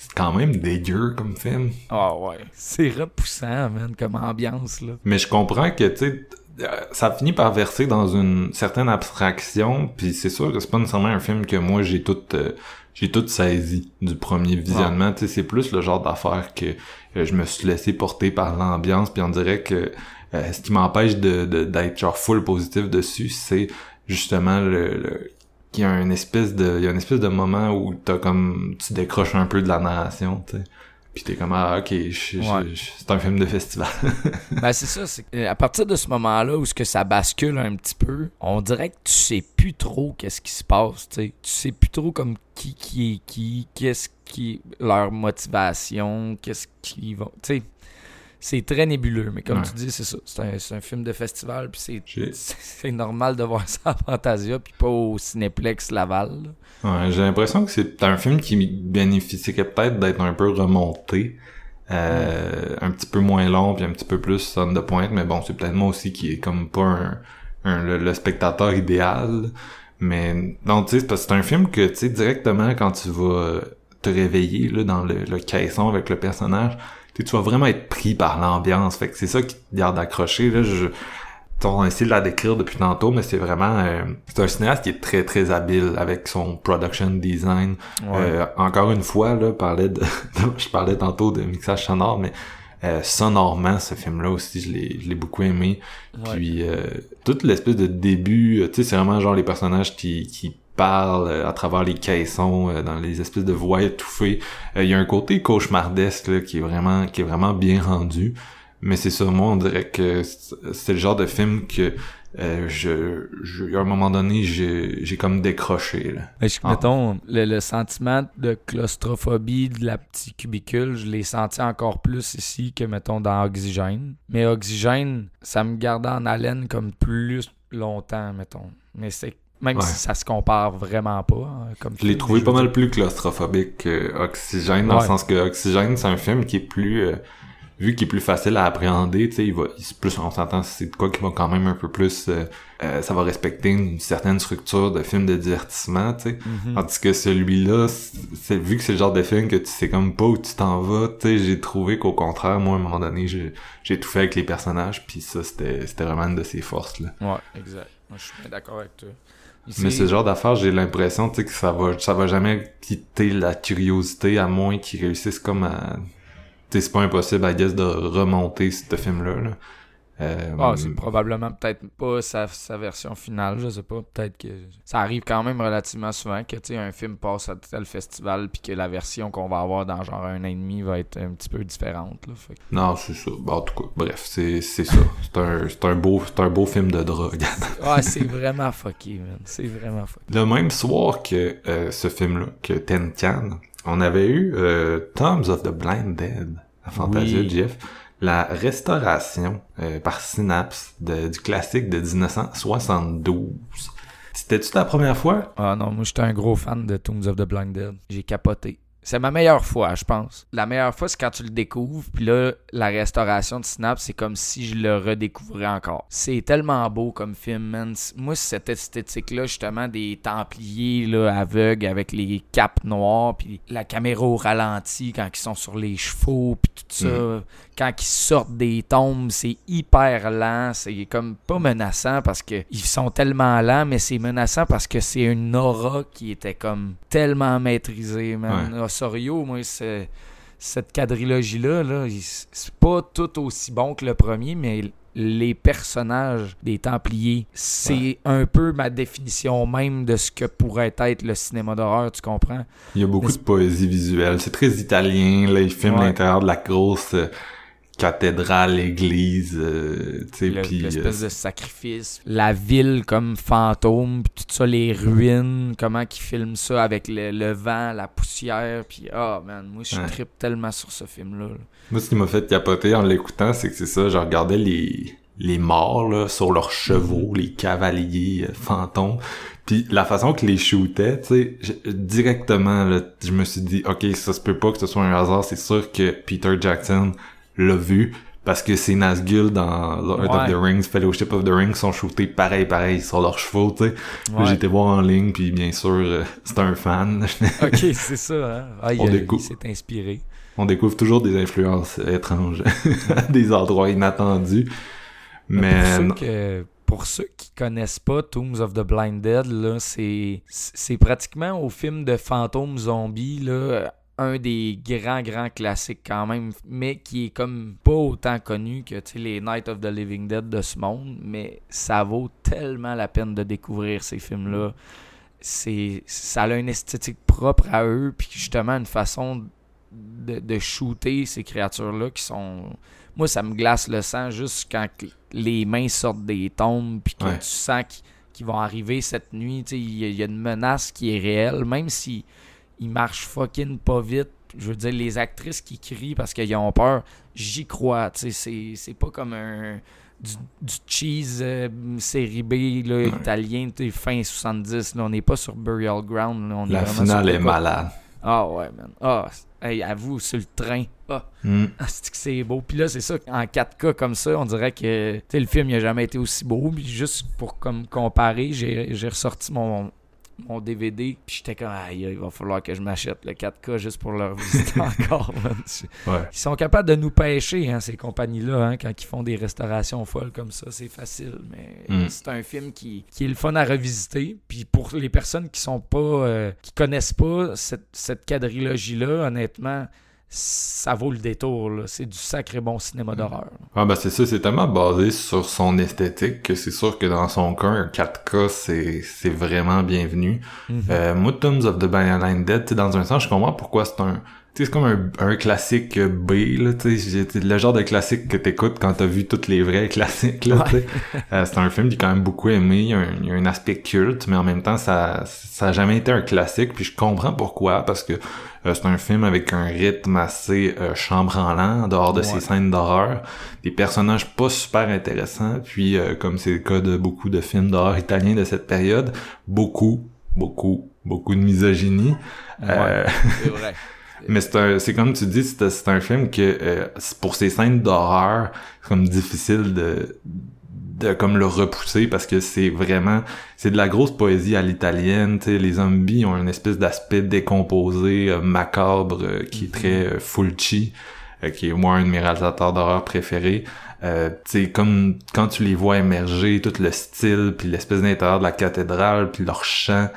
c'est quand même dégueu comme film. Ah ouais, c'est repoussant, man, comme ambiance, là. Mais je comprends que, tu sais, euh, ça finit par verser dans une certaine abstraction, puis c'est sûr que c'est pas nécessairement un film que moi j'ai tout euh, j'ai tout saisi du premier visionnement, tu sais, c'est plus le genre d'affaire que euh, je me suis laissé porter par l'ambiance, puis on dirait que euh, ce qui m'empêche de de- d'être genre full positif dessus, c'est justement le, le qu'il y a une espèce de il y a une espèce de moment où t'as comme tu décroches un peu de la narration, tu sais. Puis t'es comme ah ok, Ouais. c'est un film de festival. Ben c'est ça, c'est à partir de ce moment-là où ce que ça bascule un petit peu, on dirait que tu sais plus trop qu'est-ce qui se passe, tu sais. Tu sais plus trop comme qui qui est qui, qu'est-ce qui leur motivation, qu'est-ce qui vont, tu sais. C'est très nébuleux, mais comme Ouais. tu dis, c'est ça. C'est un, un film de festival, puis c'est normal de voir ça à Fantasia, puis pas au Cinéplex Laval. Ouais, j'ai l'impression que c'est un film qui bénéficierait peut-être d'être un peu remonté. Euh, un petit peu moins long puis un petit peu plus sonne de pointe mais bon c'est peut-être moi aussi qui est comme pas un, un- le, le spectateur idéal mais non tu sais c'est parce que c'est un film que tu sais directement quand tu vas te réveiller là dans le, le caisson avec le personnage tu vas vraiment être pris par l'ambiance fait que c'est ça qui te garde accroché là je on a essayé de la décrire depuis tantôt, mais c'est vraiment... euh, c'est un cinéaste qui est très, très habile avec son production design. Euh, encore une fois, là, parlais de, je parlais tantôt de mixage sonore, mais euh, sonorement, ce film-là aussi, je l'ai, je l'ai beaucoup aimé. Ouais. Puis, euh, toute l'espèce de début, euh, tu sais, c'est vraiment genre les personnages qui, qui parlent euh, à travers les caissons, euh, dans les espèces de voix étouffées. Euh, Il y a un côté cauchemardesque là, qui est vraiment qui est vraiment bien rendu. Mais c'est ça, moi, on dirait que c'est le genre de film que euh, je, je, à un moment donné, j'ai j'ai comme décroché. Là. Mais je- Ah. Mettons, le, le sentiment de claustrophobie de la petite cubicule, je l'ai senti encore plus ici que, mettons, dans Oxygène. Mais Oxygène, ça me gardait en haleine comme plus longtemps, mettons. Mais c'est même Ouais. si ça se compare vraiment pas. hein, comme Je l'ai trouvé pas mal plus claustrophobique que Oxygène, dans Ouais. le sens que Oxygène, c'est un film qui est plus... euh, vu qu'il est plus facile à appréhender, tu sais, il va... il- plus on s'entend, c'est de quoi qui va quand même un peu plus... euh, euh, ça va respecter une certaine structure de film de divertissement, tu sais. Mhm. Tandis que celui-là, c'est vu que c'est le genre de film que tu sais comme pas où tu t'en vas, tu sais, j'ai trouvé qu'au contraire, moi, à un moment donné, j'ai j'ai tout fait avec les personnages, puis ça, c'était c'était vraiment une de ses forces, là. Ouais, exact. Moi, je suis d'accord avec toi. Mais ce genre d'affaires, j'ai l'impression, que ça va, ça va jamais quitter la curiosité, à moins qu'ils réussissent comme à... C'est pas impossible, I guess, de remonter ce film-là, là. Euh, Ah, c'est probablement peut-être pas sa, sa version finale, je sais pas. Peut-être que ça arrive quand même relativement souvent que un film passe à tel festival puis que la version qu'on va avoir dans genre un an et demi va être un petit peu différente. Là, Fait Non, c'est ça. Bon, en tout cas, bref, c'est ça. C'est un, un, beau, un beau film de drogue. Ah, c'est vraiment fucké, man. C'est vraiment fucké. Le même soir que euh, ce film-là, que Ten Can, on avait eu euh, Toms of the Blind Dead, Fantasia Oui. Jeff, la restauration euh, par Synapse du classique de 1972. C'était-tu ta première fois? Ah non, moi j'étais un gros fan de Tombs of the Blind Dead. J'ai capoté. C'est ma meilleure fois, je pense. La meilleure fois, c'est quand tu le découvres, puis là, la restauration de Synapse, c'est comme si je le redécouvrais encore. C'est tellement beau comme film, man. Moi, cette esthétique-là, justement, des Templiers là, aveugles avec les capes noires, puis la caméra au ralenti quand ils sont sur les chevaux, puis tout ça. Quand ils sortent des tombes, c'est hyper lent. C'est comme pas menaçant parce que ils sont tellement lents, mais c'est menaçant parce que c'est une aura qui était comme tellement maîtrisée, man. Ah, Osorio, moi, c'est cette quadrilogie-là, là, il- c'est pas tout aussi bon que le premier, mais les personnages des Templiers, c'est Ouais. un peu ma définition même de ce que pourrait être le cinéma d'horreur, tu comprends? Il y a beaucoup Mais de poésie visuelle. C'est très italien, là. Il filme Ouais. l'intérieur de la grosse euh, cathédrale, église, euh, tu sais, puis... L'espèce euh, de sacrifice. La ville comme fantôme, puis tout ça, les ruines, comment qu'ils filment ça avec le, le vent, la poussière, puis ah man, moi je Ouais. trippe tellement sur ce film-là. là. Moi, ce qui m'a fait capoter en l'écoutant, c'est que c'est ça, je regardais les, les morts, là, sur leurs chevaux, les cavaliers euh, fantômes, puis la façon que les shootaient, tu sais, directement, là, je me suis dit, ok, ça se peut pas que ce soit un hasard, c'est sûr que Peter Jackson l'a vu, parce que ces Nazgûl dans Lord of Ouais. the Rings, Fellowship of the Rings sont shootés pareil, pareil, sur leurs chevaux, tu sais. Ouais. J'ai été voir en ligne, puis bien sûr, euh, c'est un fan. ok, c'est ça, hein? Ah, il, s'est inspiré. On découvre toujours des influences étranges, des endroits inattendus. Mais pour, ceux que, pour ceux qui connaissent pas Tombs of the Blinded, là, c'est, c'est pratiquement au film de fantômes zombies, là, un des grands, grands classiques quand même, mais qui est comme pas autant connu que les Night of the Living Dead de ce monde, mais ça vaut tellement la peine de découvrir ces films-là. C'est, ça a une esthétique propre à eux, puis justement une façon de, de shooter ces créatures-là qui sont moi, ça me glace le sang juste quand les mains sortent des tombes puis que Ouais. tu sens qu'ils vont arriver cette nuit. Y, il y a une menace qui est réelle, même si ils marchent fucking pas vite. Je veux dire, les actrices qui crient parce qu'ils ont peur, j'y crois. C'est c'est pas comme un du, du cheese euh, série B là, italien, tu sais, fin 70. Là, on n'est pas sur Burial Ground. là, on La finale est malade. Ah ouais, man. Ah, hey, avoue, sur le train. Ah, Hmm. ah, c'est que c'est beau. Puis là, c'est ça, en 4K comme ça, on dirait que le film n'a jamais été aussi beau. Puis juste pour comme comparer, j'ai j'ai ressorti mon, mon DVD. Puis j'étais comme, aïe, il va falloir que je m'achète le 4K juste pour le revisiter encore. Ouais. Ils sont capables de nous pêcher, hein, ces compagnies-là, hein, quand ils font des restaurations folles comme ça. C'est facile, mais Mm. c'est un film qui, qui est le fun à revisiter. Puis pour les personnes qui sont pas, euh, qui connaissent pas cette, cette quadrilogie-là, honnêtement, ça vaut le détour. là. C'est du sacré bon cinéma d'horreur. Ah ben c'est ça, c'est tellement basé sur son esthétique que c'est sûr que dans son cas, un 4K, c'est c'est vraiment bienvenu. Mhm. Euh, moi, Tombs of the Blind Dead, dans un sens, je comprends pourquoi c'est un... Sais, c'est comme un, un classique B, là, tu sais, j'ai- le genre de classique que t'écoutes quand t'as vu tous les vrais classiques, là, tu sais. Euh, c'est un film qui est quand même beaucoup aimé, il y, a un, il y a un aspect culte, mais en même temps, ça ça a jamais été un classique, puis je comprends pourquoi, parce que euh, c'est un film avec un rythme assez euh, chambranlant, en dehors de Ouais. ses scènes d'horreur, des personnages pas super intéressants, puis euh, comme c'est le cas de beaucoup de films d'horreur italiens de cette période, beaucoup, beaucoup, beaucoup de misogynie. Euh, C'est vrai. Mais c'est c'est comme tu dis, c'est, un film que euh, pour ses scènes d'horreur, c'est comme difficile de de comme le repousser parce que c'est vraiment c'est de la grosse poésie à l'italienne, tu sais les zombies ont une espèce d'aspect décomposé, euh, macabre euh, qui est très euh, Fulci, qui est moi un de mes réalisateurs d'horreur préférés. Euh, tu sais comme quand tu les vois émerger, tout le style puis l'espèce d'intérieur de la cathédrale puis leur chant,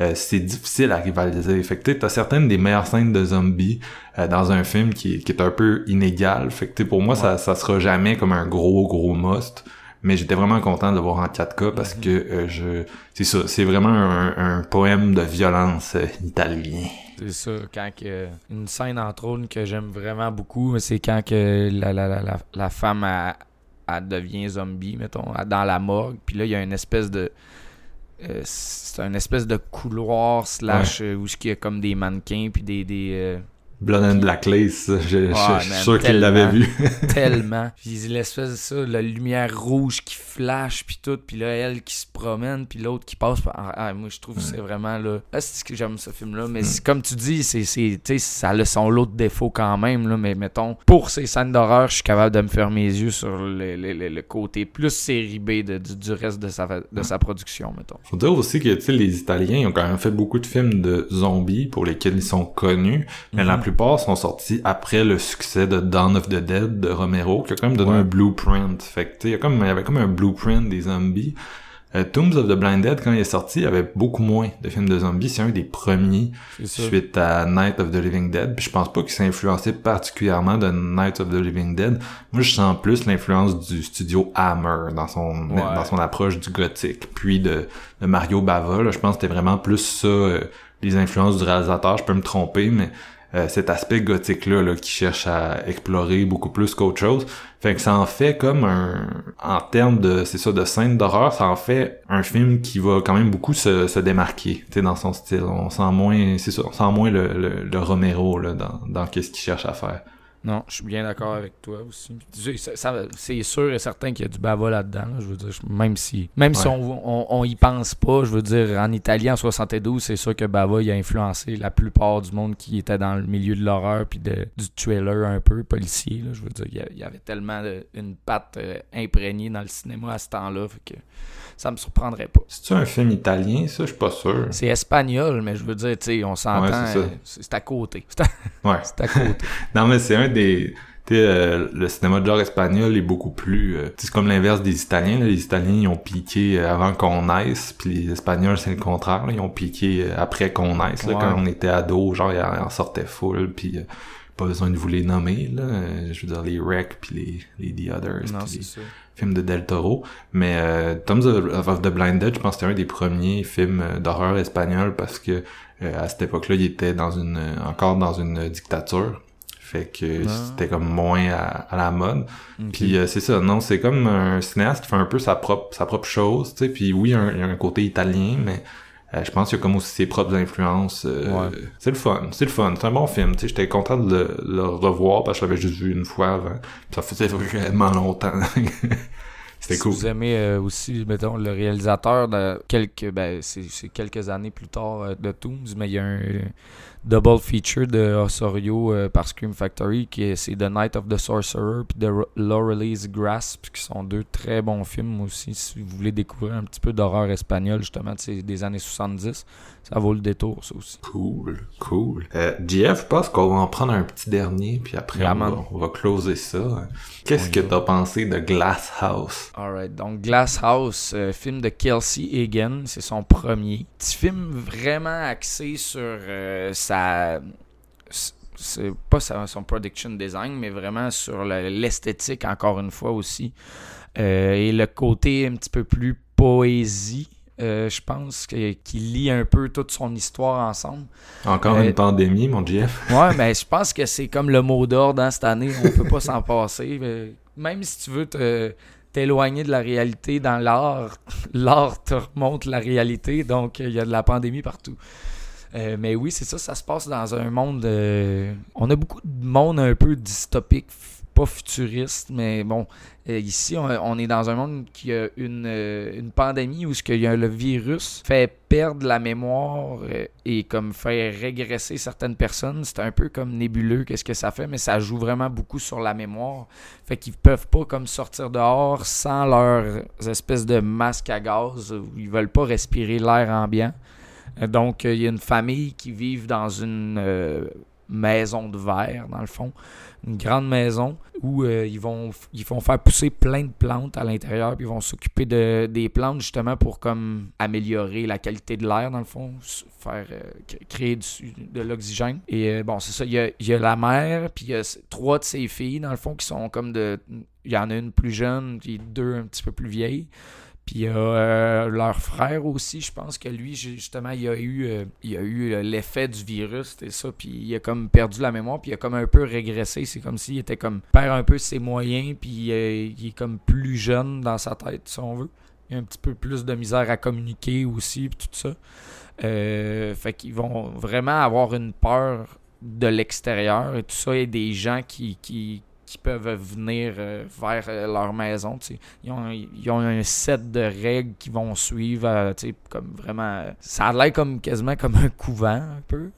euh, c'est difficile à rivaliser. Fait que t'as certaines des meilleures scènes de zombies euh, dans un film qui, qui est un peu inégal. Fait que pour moi, ça, ça sera jamais comme un gros, gros must. Mais j'étais vraiment content de le voir en 4K parce que euh, je c'est ça, c'est vraiment un, un poème de violence euh, italien. C'est ça, quand que, une scène entre autres que j'aime vraiment beaucoup, c'est quand que la, la, la, la, la femme elle devient zombie, mettons, dans la morgue, puis là il y a une espèce de euh, c'est un espèce de couloir slash euh, où il y a comme des mannequins puis des, des euh, Blood and Blacklist, je, je- je suis sûr qu'il l'avait vu. tellement. Puis l'espèce de ça, la lumière rouge qui flash, puis tout, puis là, elle qui se promène, puis l'autre qui passe. Ah, ah, moi, je trouve que c'est vraiment là. Ah, c'est ce que j'aime ce film-là. Mais comme tu dis, c'est, c'est, tu sais, ça a son lot de défauts quand même, là. Mais mettons, pour ces scènes d'horreur, je suis capable de me faire mes yeux sur le, le- le- le côté plus série B de- du, du reste de sa, de sa production, mettons. Faut dire aussi que tu sais les Italiens ils ont quand même fait beaucoup de films de zombies pour lesquels ils sont connus, mais la Mhm. Plupart sont sortis après le succès de Dawn of the Dead de Romero qui a quand même donné Ouais. un blueprint. Fait que il y a comme il y avait comme un blueprint des zombies. Euh, Tombs of the Blinded, quand il est sorti, il y avait beaucoup moins de films de zombies. C'est un des premiers suite à Night of the Living Dead. Puis je pense pas qu'il s'est influencé particulièrement de Night of the Living Dead. Moi, je sens plus l'influence du studio Hammer dans son Ouais. dans son approche du gothique. Puis de, de Mario Bava, là, je pense que c'était vraiment plus ça, euh, les influences du réalisateur. Je peux me tromper, mais euh, cet aspect gothique-là là, qui cherche à explorer beaucoup plus qu'autre chose. Fait que ça en fait comme un... En termes de, c'est ça, de scène d'horreur, ça en fait un film qui va quand même beaucoup se, démarquer, tu sais, dans son style. On sent moins, c'est ça, on sent moins le, le, le Romero, là, dans, dans qu'est-ce qu'il cherche à faire. Non, je suis bien d'accord avec toi aussi. C'est sûr et certain qu'il y a du bava là-dedans. là. Je veux dire, même si, même si on, on, on y pense pas, je veux dire, en Italie en 72, c'est sûr que Bava il a influencé la plupart du monde qui était dans le milieu de l'horreur puis de, du thriller un peu policier. Là. Je veux dire, il y avait tellement de- une patte euh, imprégnée dans le cinéma à ce temps-là, que ça me surprendrait pas. C'est-tu un film italien, ça? Je suis pas sûr. C'est espagnol, mais je veux dire, tu sais, on s'entend, Ouais, c'est ça. euh, c'est c'est à côté. C'est à, Ouais. c'est à côté. Non, mais c'est un des... Tu sais, euh, le cinéma de genre espagnol est beaucoup plus... euh, c'est comme l'inverse des Italiens. Là. Les Italiens, ils ont piqué euh, avant qu'on naisse, puis les Espagnols, c'est le contraire. là. Ils ont piqué euh, après qu'on naisse. Là, Ouais. Quand on était ado, genre, ils en sortaient full, puis euh, pas besoin de vous les nommer. Là. Euh, Je veux dire, les Rec, puis les, les The Others, non, les films de Del Toro. Mais euh, Tombs of, of the Blinded, je pense que c'était un des premiers films euh, d'horreur espagnol parce que euh, à cette époque-là, il était dans une encore dans une dictature. Fait que Ah. c'était comme moins à, à la mode. Puis euh, c'est ça, non, c'est comme un cinéaste qui fait un peu sa propre sa propre chose, tu sais. Puis oui, il y a un côté italien, mais euh, je pense qu'il y a comme aussi ses propres influences. euh, Ouais. C'est le fun, c'est le fun. C'est un bon film. J'étais content de le, le revoir parce que je l'avais juste vu une fois avant. Puis ça faisait vraiment longtemps. C'était si cool. vous aimez euh, aussi, mettons, le réalisateur de quelques, ben, c'est quelques années plus tard euh, de Tombs, mais il y a un euh, double feature de Osorio euh, par Scream Factory qui est c'est The Night of the Sorcerer puis The Laurel's Grasp qui sont deux très bons films aussi si vous voulez découvrir un petit peu d'horreur espagnole justement des années 70 ça vaut le détour ça aussi Cool, cool. Euh, JF, je pense qu'on va en prendre un petit dernier, puis après on va, on va closer ça. Qu'est-ce que t'as pensé de Glass House? Alright, donc Glass House, euh, film de Kelsey Hagen, c'est son premier. Petit film vraiment axé sur euh, sa. C'est pas son production design, mais vraiment sur le- l'esthétique, encore une fois aussi. Euh, et le côté un petit peu plus poésie, euh, je pense, que- qui lie un peu toute son histoire ensemble. Encore Euh, une pandémie, mon JF? Ouais, mais je pense que c'est comme le mot d'ordre hein, cette année. On peut pas s'en passer. Euh, Même si tu veux te- t'éloigner de la réalité dans l'art, l'art te remonte la réalité. Donc, il y a de la pandémie partout. Euh, mais oui, c'est ça, ça se passe dans un monde. euh, on a beaucoup de monde un peu dystopique, pas futuriste, mais bon, euh, ici, on, est dans un monde qui a une, euh, une pandémie où ce qu'il y a le virus fait perdre la mémoire euh, et comme fait régresser certaines personnes. C'est un peu comme nébuleux, qu'est-ce que ça fait, mais ça joue vraiment beaucoup sur la mémoire. Fait qu'ils peuvent pas comme sortir dehors sans leurs espèces de masques à gaz où ils veulent pas respirer l'air ambiant. Donc, il y a une famille qui vit dans une maison de verre, dans le fond. Une grande maison où euh, ils, vont, ils faire pousser plein de plantes à l'intérieur. Puis ils vont s'occuper de, des plantes justement pour comme améliorer la qualité de l'air, dans le fond. Faire euh, cré- créer du- de l'oxygène. Et euh, bon, c'est ça. Il y, a, il y a la mère, puis il y a trois de ses filles, dans le fond, qui sont comme de. Il y en a une plus jeune, puis deux un petit peu plus vieilles. Puis il y a euh, leur frère aussi, je pense que lui, ju- justement, il a eu, euh, il a eu euh, l'effet du virus et ça, puis il a comme perdu la mémoire, puis il a comme un peu régressé. C'est comme s'il était comme perd un peu ses moyens, puis il est comme plus jeune dans sa tête, si on veut. Il a un petit peu plus de misère à communiquer aussi, puis tout ça. Fait qu'ils vont vraiment avoir une peur de l'extérieur et tout ça, et des gens qui, qui, qui peuvent venir euh, vers euh, leur maison. Ils ont, un set de règles qui vont suivre, euh, comme vraiment. Ça a l'air comme quasiment comme un couvent un peu.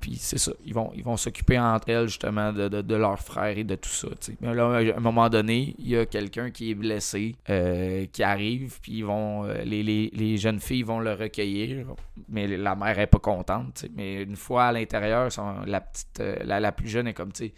Puis c'est ça, ils vont ils vont s'occuper entre elles justement de, de, leurs frères et de tout ça. Mais là, à un moment donné, il y a quelqu'un qui est blessé, qui arrive, puis ils vont les, les, les jeunes filles vont le recueillir, mais la mère est pas contente. Mais une fois à l'intérieur, la petite la, la plus jeune est comme tu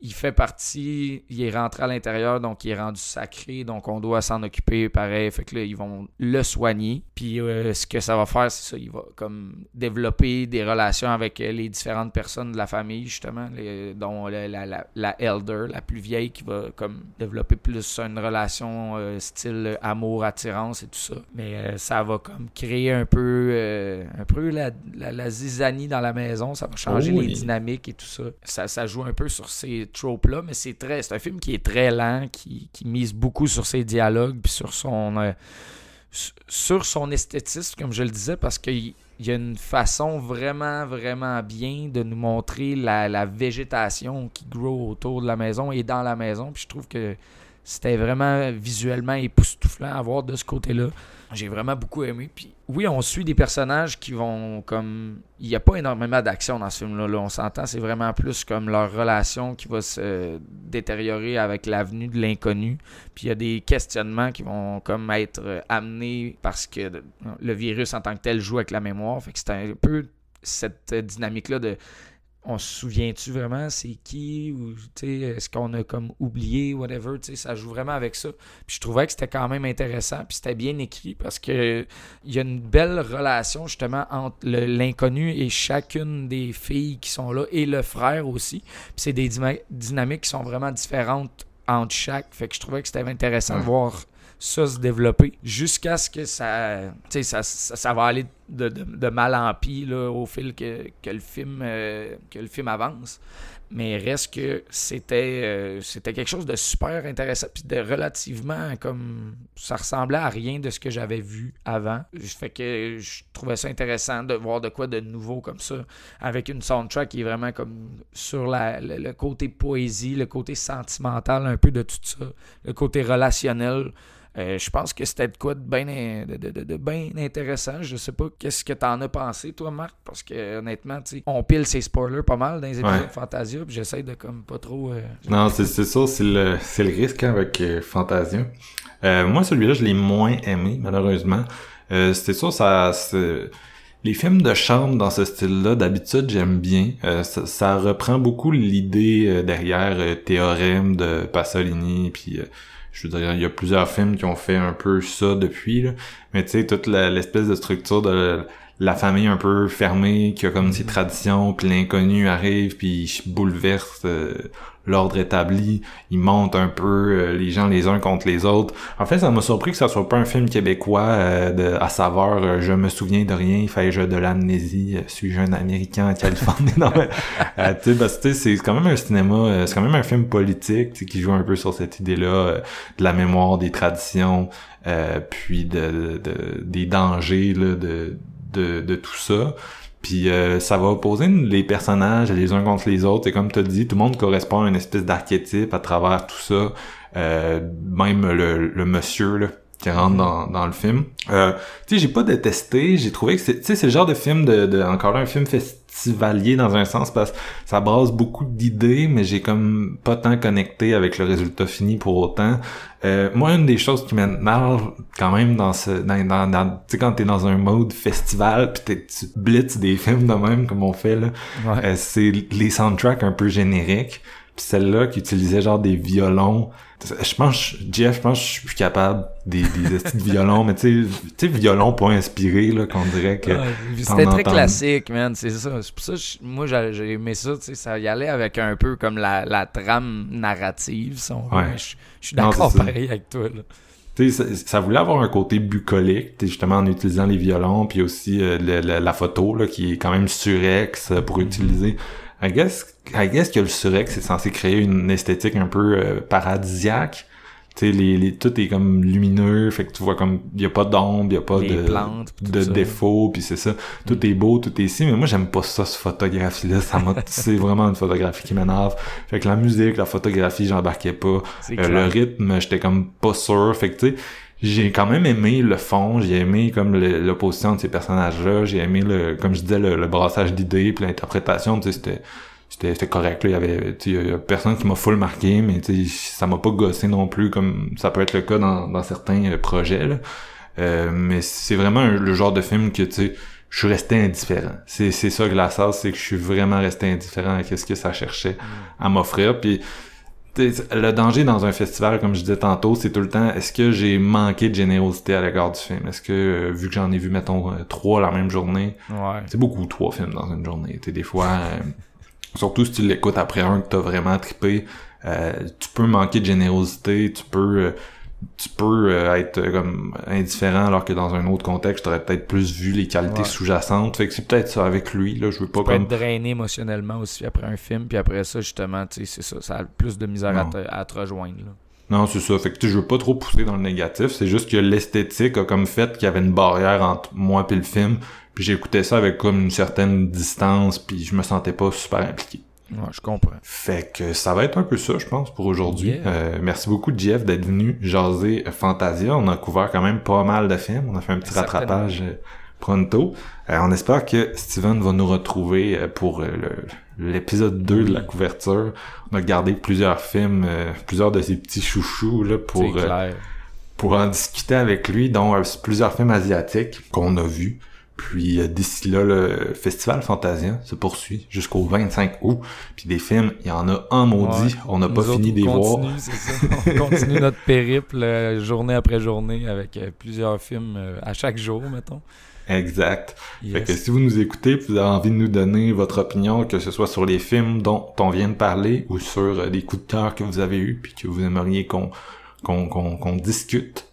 il fait partie, il est rentré à l'intérieur, donc il est rendu sacré, donc on doit s'en occuper pareil. Fait que là, ils vont le soigner. Puis euh, ce que ça va faire, c'est ça, il va comme développer des relations avec euh, les différentes personnes de la famille, justement, dont la, la, la, elder, la plus vieille, qui va comme développer plus une relation euh, style amour, attirance et tout ça. Mais ça va comme créer un peu, un peu la, la, zizanie dans la maison, ça va changer oh les dynamiques et tout ça. ça. Ça joue un peu sur ces tropes-là, mais c'est très, c'est un film qui est très lent, qui, mise beaucoup sur ses dialogues, puis sur son, sur son esthétisme, comme je le disais, parce qu'il y a une façon vraiment, vraiment bien de nous montrer la, végétation qui grow autour de la maison et dans la maison. Puis je trouve que c'était vraiment visuellement époustouflant à voir de ce côté-là. J'ai vraiment beaucoup aimé. Oui, on suit des personnages qui vont comme. Il n'y a pas énormément d'action dans ce film-là. On s'entend, c'est vraiment plus comme leur relation qui va se détériorer avec l'avenue de l'inconnu. Puis il y a des questionnements qui vont comme être amenés parce que le virus en tant que tel joue avec la mémoire. Fait que c'est un peu cette dynamique-là de on se souvient-tu vraiment c'est qui ou est-ce qu'on a comme oublié whatever ça joue vraiment avec ça. Puis je trouvais que c'était quand même intéressant puis c'était bien écrit parce que il y a une belle relation justement entre l'inconnu et chacune des filles qui sont là et le frère aussi. Puis c'est des dynamiques qui sont vraiment différentes entre chaque. Fait que je trouvais que c'était intéressant de voir ça se développer jusqu'à ce que ça, ça, ça, ça va aller de, mal en pis au fil que, que, le film, euh, que le film avance. Mais reste que c'était euh, c'était quelque chose de super intéressant puis de relativement comme ça ressemblait à rien de ce que j'avais vu avant. Fait que je trouvais ça intéressant de voir de quoi de nouveau comme ça avec une soundtrack qui est vraiment comme sur la, le côté poésie, le côté sentimental un peu de tout ça, le côté relationnel. Euh, je pense que c'était de quoi de bien de, intéressant. Je sais pas qu'est-ce que t'en as pensé, toi, Marc, parce que honnêtement, on pile ses spoilers pas mal dans les épisodes de Fantasia, puis j'essaie de comme pas trop. Euh, non, c'est ça, c'est le, le risque hein, avec euh, Fantasia. moi, celui-là, je l'ai moins aimé, malheureusement. C'était ça, ça. Les films de chambre dans ce style-là, d'habitude, j'aime bien. Ça, ça, reprend beaucoup l'idée derrière Théorème de Pasolini, puis je veux dire, il y a plusieurs films qui ont fait un peu ça depuis, là. mais tu sais, toute l'espèce de structure de la famille un peu fermée, qui a comme ses mm-hmm. traditions, puis l'inconnu arrive, puis il bouleverse euh, l'ordre établi, il monte un peu euh, les gens les uns contre les autres. En fait, ça m'a surpris que ça soit pas un film québécois euh, de, à savoir euh, je me souviens de rien, fais-je de l'amnésie, suis-je un Américain en Californie? non mais tu sais, c'est quand même un cinéma, c'est quand même un film politique qui joue un peu sur cette idée-là de la mémoire, des traditions, puis de, de, des dangers là, de, de, de tout ça. Puis euh, ça va opposer les personnages les uns contre les autres. Et comme tu as dit, tout le monde correspond à une espèce d'archétype à travers tout ça. Euh, même le, le monsieur là, qui rentre mhm. dans, dans le film. Euh, tu sais, j'ai pas détesté. J'ai trouvé que c'est, c'est le genre de film de, de encore là, un film festivalier dans un sens parce que ça brasse beaucoup d'idées, mais j'ai comme pas tant connecté avec le résultat fini pour autant. Euh, moi, une des choses qui m'énerve quand même dans ce, dans, dans, dans tu sais, quand t'es dans un mode festival pis tu blitz des films de même comme on fait là, euh, c'est les soundtracks un peu génériques. Puis celle-là qui utilisait genre des violons je pense, Jeff, je pense que je suis capable des, des de violons, mais tu sais, violon pas inspiré, là, qu'on dirait que. C'était très classique, man, c'est ça. C'est pour ça que moi, j'ai aimé ça, tu sais, ça y allait avec un peu comme la, la trame narrative, si Je, suis d'accord pareil avec toi, là. Tu sais, ça, voulait avoir un côté bucolique, justement en utilisant les violons, puis aussi euh, la photo, là, qui est quand même surex euh, pour utiliser I guess, I guess que le surex est censé créer une esthétique un peu euh, paradisiaque. Tu sais, les, les, tout est comme lumineux, fait que tu vois comme, y a pas d'ombre, y a pas de, de défauts, puis c'est ça. Tout est beau, tout est ici, mais moi j'aime pas ça, ce photographie-là. Ça m'a, c'est vraiment une photographie qui m'énerve. Fait que la musique, la photographie, j'embarquais pas. Euh, le rythme, j'étais comme pas sûr. Fait que tu sais, j'ai quand même aimé le fond, j'ai aimé comme l'opposition de ces personnages-là, j'ai aimé le, comme je disais, le, brassage d'idées, puis l'interprétation, tu sais, c'était c'était correct là. il y avait il y a personne qui m'a full marqué mais ça m'a pas gossé non plus comme ça peut être le cas dans, dans certains euh, projets là. Euh, mais c'est vraiment le genre de film que tu sais je suis resté indifférent. C'est, c'est ça que la sauce, c'est que je suis vraiment resté indifférent à ce que ça cherchait à m'offrir. Puis le danger dans un festival, comme je disais tantôt, c'est tout le temps, est-ce que j'ai manqué de générosité à l'égard du film? Est-ce que, euh, vu que j'en ai vu, mettons, euh, trois la même journée, c'est beaucoup, trois films dans une journée. T'sais, des fois, euh, surtout si tu l'écoutes après un que t'as vraiment trippé, tu peux manquer de générosité, tu peux tu peux euh, être euh, comme indifférent alors que dans un autre contexte t'aurais peut-être plus vu les qualités sous-jacentes. Fait que c'est peut-être ça avec lui là je veux pas tu comme... être drainé émotionnellement aussi après un film puis après ça justement tu sais c'est ça ça a plus de misère à te, à te, rejoindre là. non c'est ça. Fait que je veux pas trop pousser dans le négatif. C'est juste que l'esthétique a comme fait qu'il y avait une barrière entre moi et le film. Puis j'écoutais ça avec comme une certaine distance puis je me sentais pas super impliqué Ouais, je comprends. Fait que ça va être un peu ça, je pense, pour aujourd'hui. Euh, merci beaucoup, Jeff, d'être venu jaser Fantasia. On a couvert quand même pas mal de films. On a fait un petit rattrapage euh, pronto. Euh, on espère que Steven va nous retrouver pour l'épisode 2 de la couverture. On a gardé plusieurs films, plusieurs de ses petits chouchous là pour pour en discuter avec lui, dont plusieurs films asiatiques qu'on a vus. Puis euh, d'ici là, le festival Fantasia se poursuit jusqu'au 25 août. Puis des films, il y en a un maudit. On n'a pas fini d'y voir. On continue notre périple euh, journée après journée avec euh, plusieurs films à chaque jour, mettons. Exact. Fait que si vous nous écoutez, vous avez envie de nous donner votre opinion, que ce soit sur les films dont on vient de parler ou sur des coups de cœur que vous avez eus puis que vous aimeriez qu'on qu'on qu'on discute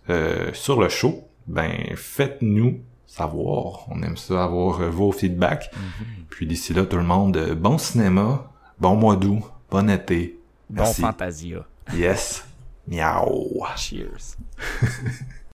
sur le show, ben faites-nous savoir. On aime ça avoir euh, vos feedbacks. Mhm. Puis d'ici là, tout le monde, euh, bon cinéma, bon mois d'août, bon été. Bon Fantasia. Yes. Miaou. Cheers.